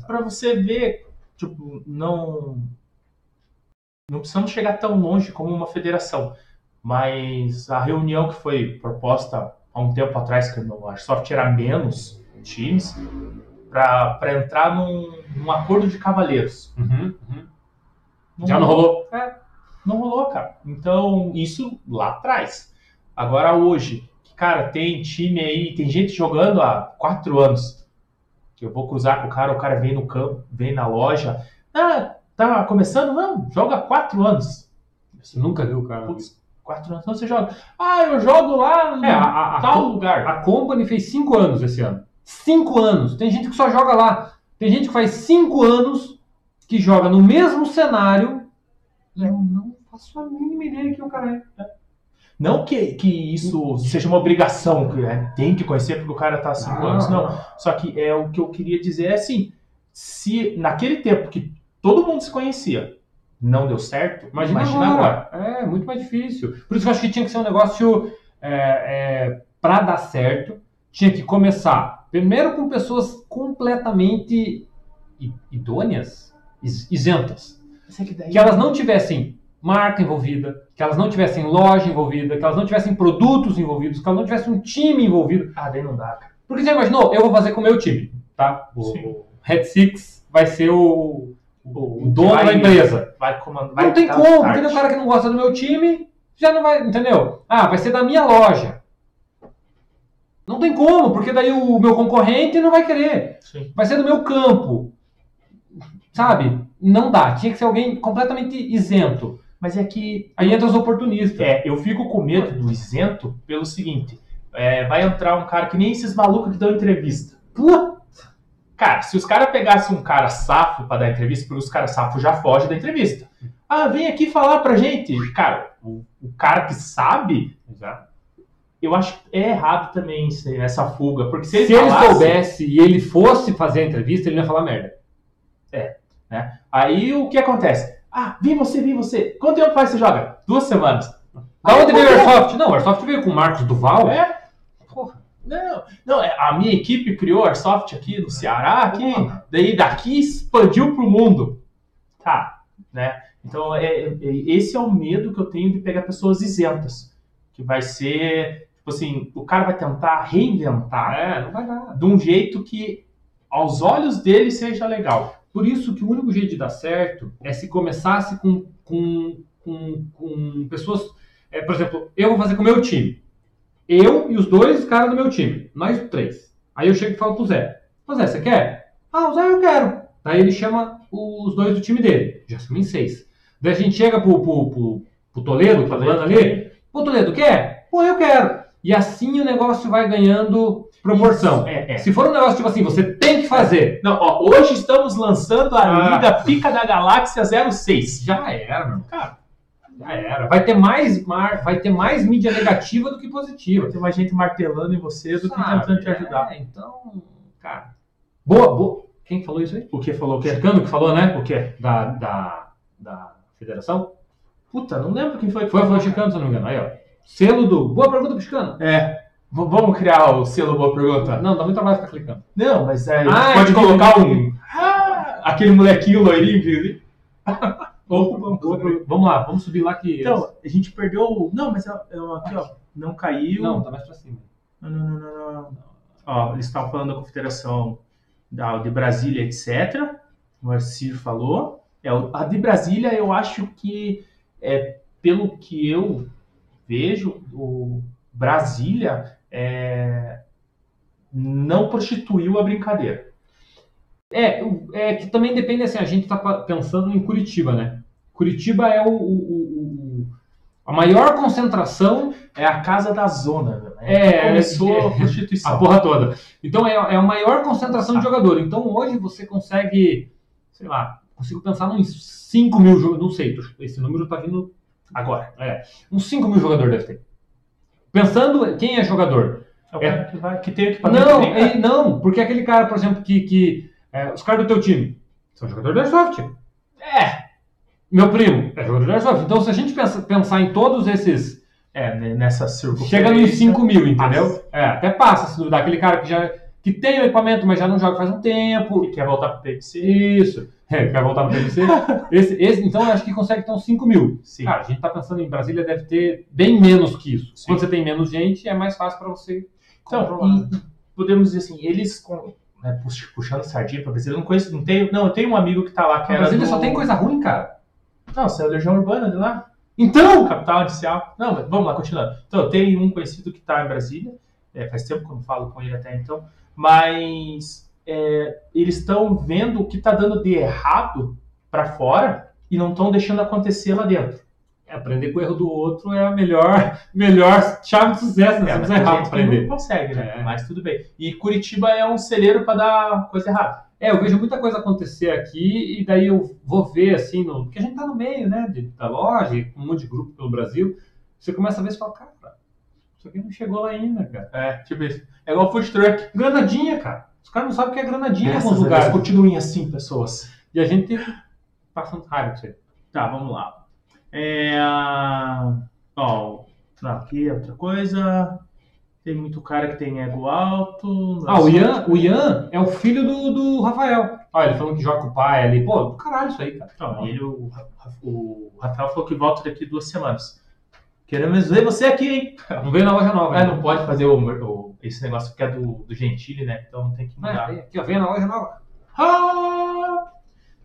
Pra você ver, tipo, não. Não precisamos chegar tão longe como uma federação. Mas a reunião que foi proposta há um tempo atrás, que no Airsoft era menos times, para entrar num, num acordo de cavaleiros. Uhum, uhum. Já não rolou? É, não rolou, cara. Então, isso lá atrás. Agora, hoje, cara, tem time aí, tem gente jogando há quatro anos. Que eu vou cruzar com o cara, o cara vem no campo, vem na loja. Ah, tá começando? Não, joga há quatro anos. Você nunca viu, cara? Putz, quatro anos, então você joga. Ah, eu jogo lá no É, a, a, a, tal Com- lugar. a Company fez cinco anos esse ano. Cinco anos. Tem gente que só joga lá. Tem gente que faz cinco anos que joga no mesmo cenário não faço a mínima ideia de quem o cara é. Não que, que isso seja uma obrigação, que é, tem que conhecer porque o cara tá há cinco Ah, anos. Não. Só que é o que eu queria dizer é assim: se naquele tempo que todo mundo se conhecia não deu certo, Imagina, imagina, agora. agora. É, muito mais difícil. Por isso que eu acho que tinha que ser um negócio é, é, para dar certo. Tinha que começar primeiro com pessoas completamente idôneas, is- isentas. É que daí- que elas não tivessem marca envolvida, que elas não tivessem loja envolvida, que elas não tivessem produtos envolvidos, que elas não tivessem um time envolvido. Ah, daí não dá, cara. Porque você imaginou, eu vou fazer com o meu time, tá? O, o Red Six vai ser o, o, o dono vai- da empresa. Vai comandar. Vai Não tem como, porque tem um cara que não gosta do meu time, já não vai, entendeu? Ah, vai ser da minha loja. Não tem como, porque daí o meu concorrente não vai querer. Sim. Vai ser do meu campo. Sabe? Não dá. Tinha que ser alguém completamente isento. Mas é que Aí entra os oportunistas. é, eu fico com medo do isento pelo seguinte: é, vai entrar um cara que nem esses malucos que dão entrevista. Pô, Cara, se os caras pegassem um cara safo pra dar entrevista, porque os caras safos já fogem da entrevista. Ah, vem aqui falar pra gente. Cara, o, o cara que sabe, já, eu acho que é errado também essa fuga. Porque se se ele, ele, falasse, soubesse e ele fosse fazer a entrevista, ele não ia falar merda. Aí o que acontece? Ah, vem você, vem você. Quanto tempo faz você joga? Duas semanas. Da onde veio o Airsoft? Não, o Airsoft veio com o Marcos Duval. É? Porra. Não, não, é, a minha equipe criou Airsoft aqui no Ceará, aqui, daí daqui expandiu pro mundo. Tá, né? Então, é, é- esse é o medo que eu tenho de pegar pessoas isentas. Que vai ser, tipo assim, o cara vai tentar reinventar É, não vai dar. de um jeito que, aos olhos dele, seja legal. Por isso que o único jeito de dar certo é se começasse com, com, com, com pessoas É, por exemplo, eu vou fazer com o meu time. Eu e os dois caras do meu time. Nós três. Aí eu chego e falo pro Zé. Ô Zé, você quer? Ah, o Zé eu quero. Daí ele chama os dois do time dele. Já somos em seis. Daí a gente chega pro, pro, pro, pro Toledo, que tá falando ali. Pô, Toledo, quer? Pô, eu quero. E assim o negócio vai ganhando proporção. Isso, é, é. Se for um negócio tipo assim, você tem que fazer. Não, ó, hoje estamos lançando a Ah. Liga Pica da Galáxia 06. Já era, meu. Cara, já era. Vai ter mais, mar- vai ter mais mídia negativa do que positiva. Tem mais gente martelando em você do que Sabe? tentando te ajudar. É, então, cara. Boa, boa. Quem falou isso aí? O que falou o quê? Chicano que falou, né? O quê? Da, da, da federação? Puta, não lembro quem foi que Foi, o Chicano, se eu não me engano. Aí, ó. Selo do. Boa pergunta pro Chicano. É. Vamos criar o selo Boa Pergunta? Não, dá muito trabalho ficar clicando. Não, mas é, Ah, pode é, colocar é, um. Ah, aquele molequinho loirinho que. Pergunta. *laughs* Vamos lá, vamos subir lá que. Então, a gente perdeu. Não, mas é, é aqui, ó. Não caiu. Não, tá mais pra cima. Não, não, não, não. Ó, eles estavam falando da Confederação da, de Brasília, etc. O Arcir falou. É, a de Brasília, eu acho que, é, pelo que eu vejo, o Brasília é, não prostituiu a brincadeira. É, é que também depende assim, a gente tá pa- pensando em Curitiba, né? Curitiba é o, o- o- a maior concentração, É a casa da zona. Né? É, Começou é, a prostituição. *laughs* a porra toda. Então é, é a maior concentração de jogador. Então hoje você consegue, sei lá, consigo pensar uns 5 mil jogadores, não sei, esse número tá vindo Agora. uns 5 mil jogadores deve ter. Pensando quem é jogador, É o cara que, vai, que tem equipamento. Não, é- não, porque aquele cara, por exemplo, que, que é, os caras do teu time são jogadores da Airsoft. É, Meu primo é jogador da Airsoft. Então, se a gente pensa- pensar em todos esses, é, nessa circunstância. chega nos 5 mil, entendeu? Passa. É, até passa, se duvidar. Aquele cara que já que tem o equipamento, mas já não joga faz um tempo. que quer voltar pro PFC. Isso. É, quer voltar no PVC. *laughs* esse, esse, então, eu acho que consegue ter uns 5 mil. Sim. Cara, a gente tá pensando em Brasília, deve ter bem menos que isso. Sim. Quando você tem menos gente, é mais fácil para você Então, e- e podemos dizer assim, eles né, pux- puxando sardinha pra Brasília, eu não conheço, não tenho, não, eu tenho um amigo que tá lá que era Brasília do- só tem coisa ruim, cara. Não, você é a Legião Urbana de lá, Então, capital inicial. Não, mas vamos lá, continuando. Então, eu tenho um conhecido que tá em Brasília, é, faz tempo que eu não falo com ele até então, mas é, eles estão vendo o que tá dando de errado pra fora e não estão deixando acontecer lá dentro. É, aprender com o erro do outro é a melhor, *laughs* melhor chave de sucesso, né? É, errar gente pra que não aprender. consegue, né? É. Mas tudo bem. E Curitiba é um celeiro pra dar coisa errada. É, eu vejo muita coisa acontecer aqui e daí eu vou ver assim, no, porque a gente tá no meio, né, de- da loja, e um monte de grupo pelo Brasil. Você começa a ver e fala, cara, isso aqui não chegou lá ainda, cara. É, tipo isso. É igual food truck. Granadinha, cara. Os caras não sabem o que é granadinha em alguns Deus, lugares. continuem assim, pessoas. E a gente passando raiva com isso aí. Tá, vamos lá. É, ó, aqui é outra coisa. Tem muito cara que tem ego alto. Ah, o Ian, o Ian é o filho do, do Rafael. Olha, ele falando que joga com o pai ali. Pô, do caralho isso aí, cara. Não, ele, o, o Rafael falou que volta daqui duas semanas. Queremos ver você aqui, hein? *laughs* Não veio na loja nova. Ah, não pode fazer o, o- esse negócio que é do, do Gentili, né? Então tem que É, mudar. vem aqui, ó, veio na loja nova. Ah!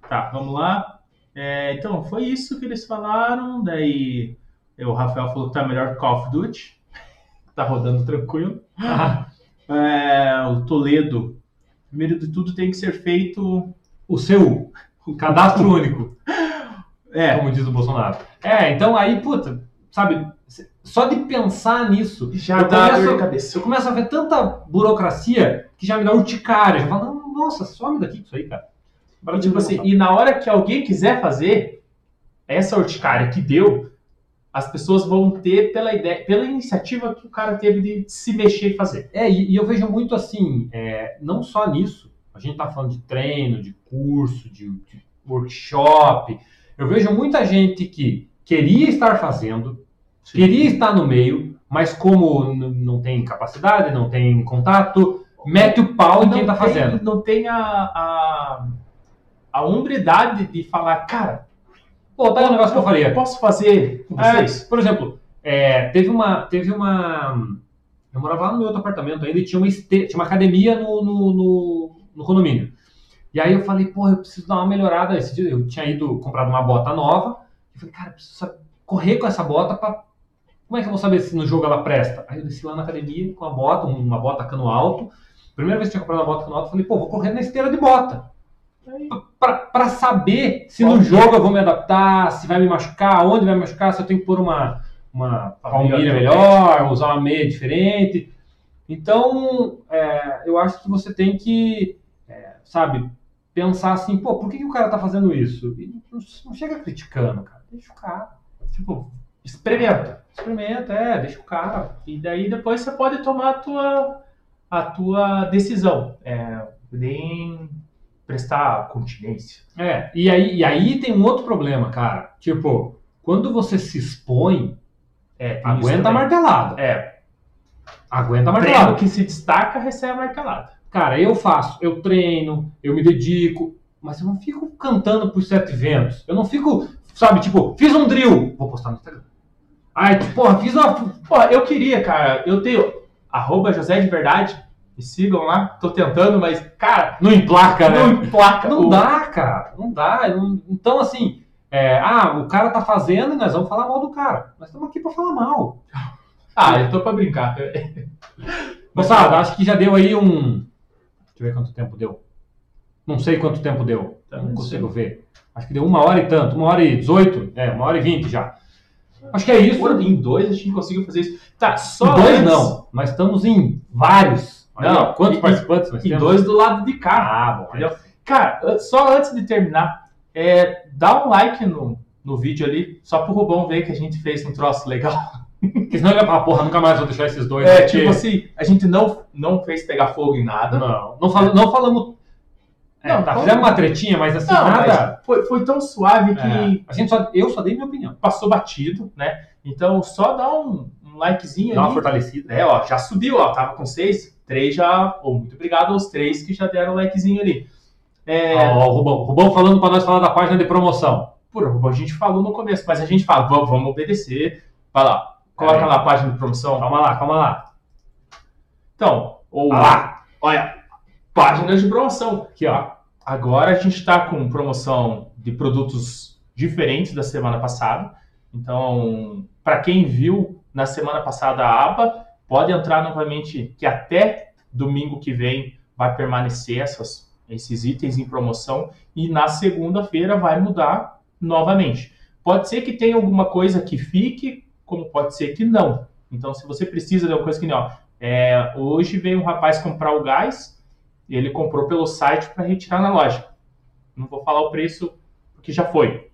Tá, vamos lá. É, então, foi isso que eles falaram. Daí o Rafael falou que tá melhor que Call of Duty. *laughs* Tá rodando tranquilo. Ah, *laughs* É, o Toledo. Primeiro de tudo tem que ser feito. o seu cadastro único. É, como diz o Bolsonaro. É, então aí, puta, sabe, só de pensar nisso, já eu dá começo- dor de cabeça. eu começo a ver tanta burocracia que já me dá urticária. Já falo, "Não, nossa, some daqui com isso aí, cara. E, tipo assim, e na hora que alguém quiser fazer essa urticária que deu, as pessoas vão ter pela ideia, pela iniciativa que o cara teve de se mexer e fazer. É, e, e eu vejo muito assim, é, não só nisso, a gente tá falando de treino, de curso, de, de workshop. Eu vejo muita gente que queria estar fazendo, queria estar no meio, mas como não tem capacidade, não tem contato, mete o pau em quem tá tem, fazendo. Não tem a, a, a hombridade de falar, cara, Pô, tá aí um negócio que eu faria. eu posso fazer com É, vocês? por exemplo, é, teve uma. Teve uma. Eu morava lá no meu outro apartamento ainda e tinha uma, este- tinha uma academia no, no, no, no condomínio. E aí eu falei, porra, eu preciso dar uma melhorada. Esse dia eu tinha ido comprado uma bota nova. Eu falei, cara, eu preciso correr com essa bota pra como é que eu vou saber se no jogo ela presta? Aí eu desci lá na academia com a bota, uma bota cano alto. Primeira vez que eu tinha comprado uma bota cano alto, eu falei, pô, vou correr na esteira de bota. Pra, pra saber se no jogo eu vou me adaptar, se vai me machucar, onde vai me machucar, se eu tenho que pôr uma, uma palmilha melhor, usar uma meia diferente. Então, é, eu acho que você tem que, é, sabe, pensar assim, pô, por que, que o cara tá fazendo isso? E não, não chega criticando, cara. Deixa o cara. Tipo, experimenta. Experimenta, é, deixa o cara. E daí depois você pode tomar a tua, a tua decisão. É, nem prestar continência. É, e aí, e aí tem um outro problema, cara. Tipo, quando você se expõe, É, aguenta a martelada. É, Aguenta a treino martelada. que se destaca recebe a martelada. Cara, eu faço, eu treino, eu me dedico, mas eu não fico cantando por sete ventos. Eu não fico, sabe, tipo, fiz um drill, vou postar no Instagram. Ai, porra, fiz uma. Pô, eu queria, cara, eu tenho arroba José de Verdade, me sigam lá, tô tentando, mas, cara, Não emplaca, né? não emplaca. Não o- dá, cara. Não dá. Não- Então, assim, é, ah, o cara tá fazendo e nós vamos falar mal do cara. Nós estamos aqui pra falar mal. *laughs* Ah, eu tô pra brincar. *laughs* Moçada, acho que já deu aí um. Deixa eu ver quanto tempo deu. Não sei quanto tempo deu. Não não consigo ver. Acho que deu uma hora e tanto, uma hora e dezoito, é, uma hora e vinte já. Acho que é isso. Pô, em dois a gente conseguiu fazer isso. Tá, Em só dois antes- não. Nós estamos em vários. Olha, Não, quantos e- participantes nós E temos? dois do lado de cá. Ah, bom. Entendeu? Cara, só antes de terminar, é, dá um like no, no vídeo ali, só pro Rubão ver que a gente fez um troço legal. *laughs* Porque senão ele vai falar, porra, nunca mais vou deixar esses dois. É, porque- tipo assim, a gente não, não fez pegar fogo em nada. Não, não, fala- não falamos. É, Não, tá, fizemos uma tretinha, mas assim, Não, nada. mas foi, foi tão suave que É, a gente só, eu só dei minha opinião. passou batido, né? Então só dá um, um likezinho Dá uma ali. fortalecida. É, ó, já subiu, ó, tava com seis, três já, ou muito obrigado aos três que já deram likezinho ali. É, Ó, o Rubão, Rubão falando pra nós falar da página de promoção. Pô, a gente falou no começo, mas a gente fala, vamos, vamos obedecer. Vai lá, coloca É. lá a página de promoção. Calma lá, calma lá. Então, ou Ah lá. olha, páginas de promoção. Aqui, ó. Agora a gente está com promoção de produtos diferentes da semana passada. Então, para quem viu na semana passada a aba, pode entrar novamente, que até domingo que vem vai permanecer essas, esses itens em promoção e na segunda-feira vai mudar novamente. Pode ser que tenha alguma coisa que fique, como pode ser que não. Então, se você precisa de alguma coisa que não, é, hoje veio um rapaz comprar o gás, ele comprou pelo site para retirar na loja. Não vou falar o preço porque já foi.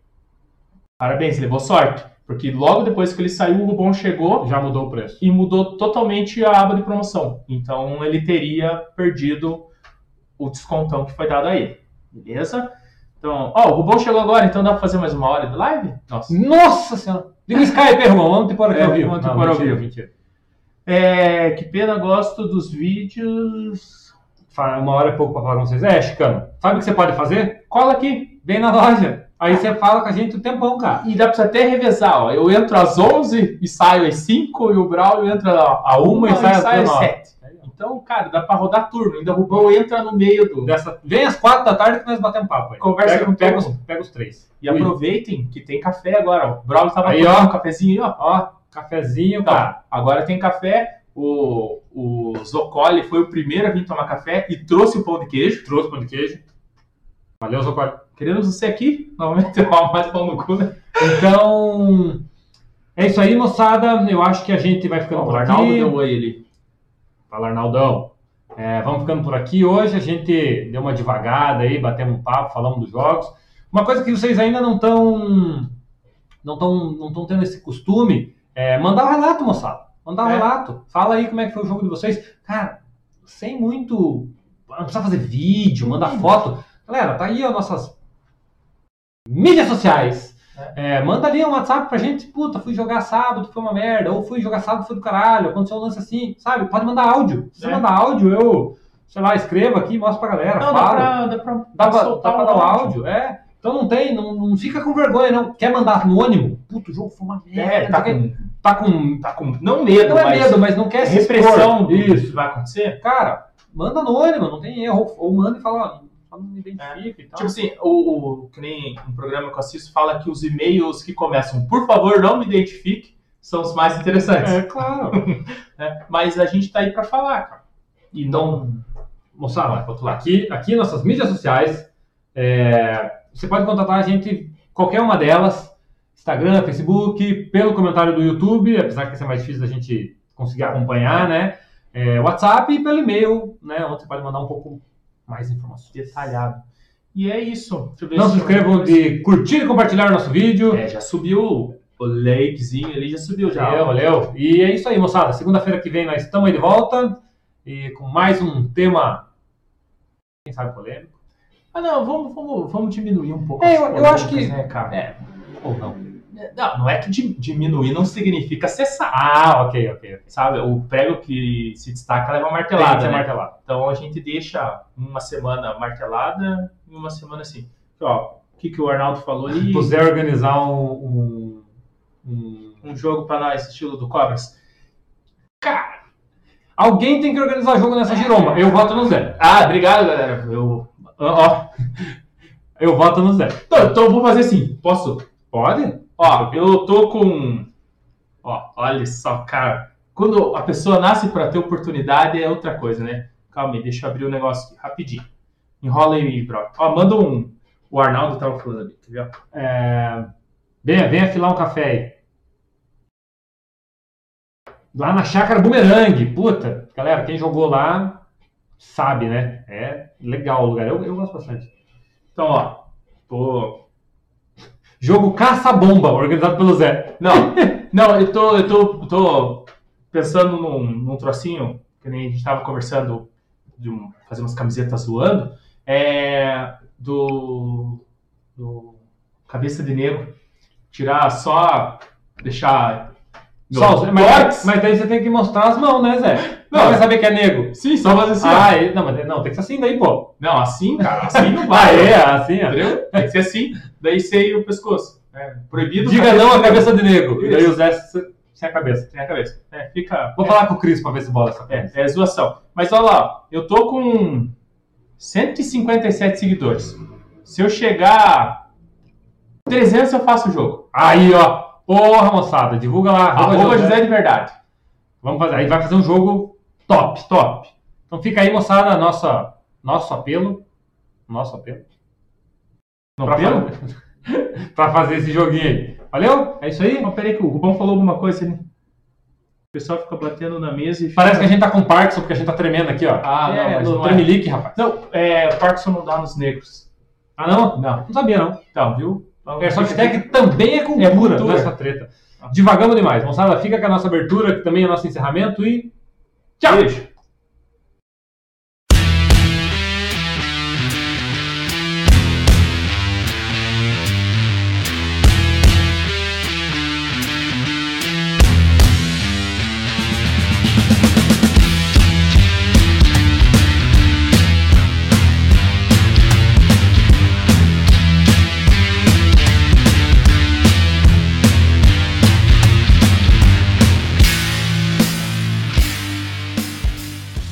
Parabéns, levou sorte, porque logo depois que ele saiu, o Rubão chegou Já mudou o preço. e mudou totalmente a aba de promoção. Então ele teria perdido o descontão que foi dado a ele. Beleza? Então, ó, o Rubão chegou agora, então dá pra fazer mais uma hora de live? Nossa. Nossa senhora! Liga o Skype, Irmão. Vamos te pôr aqui É, ao vivo. vamos te Não, pôr ao vivo. mentira. É, que pena, gosto dos vídeos. Uma hora é pouco pra falar com vocês. É, Chicano, sabe o que você pode fazer? Cola aqui. Vem na loja. Aí você fala com a gente o tempão, cara. E dá pra você até revezar, ó. Eu entro às 11 e saio às 5 e o Braulio entra a 1 e sai, e sai sai às às 9. 7. Então, cara, dá pra rodar turno. Ainda o Rubão entra no meio do. Dessa... Vem às quatro da tarde que nós batemos papo aí. Conversa pega, com pega, os, pega os três. E Ui. aproveitem que tem café agora, ó. O Braulio tava Aí, ó. um cafezinho, ó. Ó, cafezinho, Então, cara. agora tem café. O, o Zocoli foi o primeiro a vir tomar café e trouxe o pão de queijo. Trouxe pão de queijo. Valeu, Zocoli. Queremos você aqui. Novamente, *laughs* mais pão no cu, né? Então, é isso aí, moçada. Eu acho que a gente vai ficando o por Arnaldo aqui. deu oi ali. Fala, Arnaldão. É, vamos ficando por aqui. Hoje a gente deu uma devagada aí, batemos um papo, falamos dos jogos. Uma coisa que vocês ainda não estão não estão não tão tendo esse costume é mandar um relato, moçada. Mandar um É. relato. Fala aí como é que foi o jogo de vocês. Cara, sem muito. Não precisa fazer vídeo, mandar foto. Galera, tá aí as nossas mídias sociais. É, manda ali um WhatsApp pra gente, puta, fui jogar sábado, foi uma merda, ou fui jogar sábado, foi do caralho, aconteceu um lance assim, sabe? Pode mandar áudio. Se você É. mandar áudio, eu, sei lá, escrevo aqui, mostro pra galera, Não, dá falo. pra, dá pra, Dá pra, dá pra um dar o áudio, é. Então não tem, não, não fica com vergonha, não. Quer mandar anônimo? Puta, o jogo foi uma merda. É, tá com, tá com. tá com. Não medo, Não é mas. medo, mas não quer se repressão expor. que Isso. vai acontecer. Cara, manda anônimo, não tem erro. Ou manda e fala, não me identifica e tal. Tipo assim, o, o, que nem um programa que eu assisto fala que os e-mails que começam, por favor, não me identifique, são os mais interessantes. É, claro. né? *laughs* Mas a gente tá aí para falar, cara. E não. Moçada, aqui, aqui nossas mídias sociais, é, você pode contatar a gente, qualquer uma delas, Instagram, Facebook, pelo comentário do YouTube, apesar que esse é mais difícil da gente conseguir acompanhar, né? É, WhatsApp e pelo e-mail, né? Onde você pode mandar um pouco mais informações. Detalhado. E é isso. Não se coisa. de curtir e compartilhar o nosso vídeo. É, já subiu o likezinho ali, já subiu já. Valeu, valeu. E é isso aí, moçada. Segunda-feira que vem nós estamos aí de volta e com mais um tema, quem sabe polêmico. Ah, não, vamos, vamos, vamos diminuir um pouco. É, eu- eu acho que- Né, cara? É, ou não. Não, não é que di- diminuir não significa cessar. Ah, ok, ok. ok. Sabe? O prego que se destaca leva Tem que martelada. ser né? martelado. Então a gente deixa uma semana martelada e uma semana assim. Ó, o que, que o Arnaldo falou ali? *laughs* Puser organizar um, um, um- Um jogo pra nós, estilo do Cobras. Cara, Alguém tem que organizar jogo nessa giromba. Eu voto no Zé. ah, obrigado, galera. Eu, ó, Eu voto no Zé. então, então vou fazer assim. Posso? Pode? Ó, eu tô com. Ó, olha só, cara. Quando a pessoa nasce pra ter oportunidade é outra coisa, né? Calma aí, deixa eu abrir o negócio aqui, rapidinho. Enrola aí, bro. Ó, manda um. O Arnaldo tava falando ali, quer ver? É, venha, afilar um café aí. Lá na Chácara Boomerang. Puta, galera, quem jogou lá sabe, né? É legal o lugar. Eu, eu gosto bastante. Então, ó. Tô. Jogo Caça-Bomba, organizado pelo Zé. Não, não, eu tô, eu tô, tô pensando num, num trocinho, que nem a gente tava conversando de um- fazer umas camisetas zoando, é, do, do Cabeça de Negro. Tirar só, deixar... Só, mas, mas daí você tem que mostrar as mãos, né, Zé? Não, Não. vai saber que é nego. Sim, só fazer assim. Ah, é- não, mas não, tem que ser assim daí, pô. Não, assim, cara, assim não *laughs* Ah, vai. é, assim. Entendeu? Tem que ser assim, daí sei o pescoço. É, proibido... Diga não à cabeça de nego. E daí o Zé se- sem a cabeça. Sem a cabeça. É, fica... Vou falar com o Cris pra ver se bola essa coisa. É, é zoação. Mas olha lá, eu tô com 157 seguidores. Se eu chegar a 300, eu faço o jogo. Aí, ó. Porra, moçada, divulga lá. Arroba José de Verdade. Vamos fazer. Aí vai fazer um jogo top, top. Então fica aí, moçada, nossa, nosso apelo. Nosso apelo. Não, pra, pelo? fazer, *laughs* pra fazer esse joguinho aí. Valeu? É isso aí? Não, peraí que o Rubão falou alguma coisa ali. O pessoal fica batendo na mesa e fica... Parece que a gente tá com Parkinson, porque a gente tá tremendo aqui, ó. Ah, não, é, mas no não é. Tremelique, rapaz. Não, é, Parkinson não dá nos negros. Ah, não? Não. Não sabia, não. Então, viu? Então, Airsoft Tech também é cultura, É cultura. nessa treta. Divagamos demais. Moçada, fica com a nossa abertura, que também é nosso encerramento e... 降下去。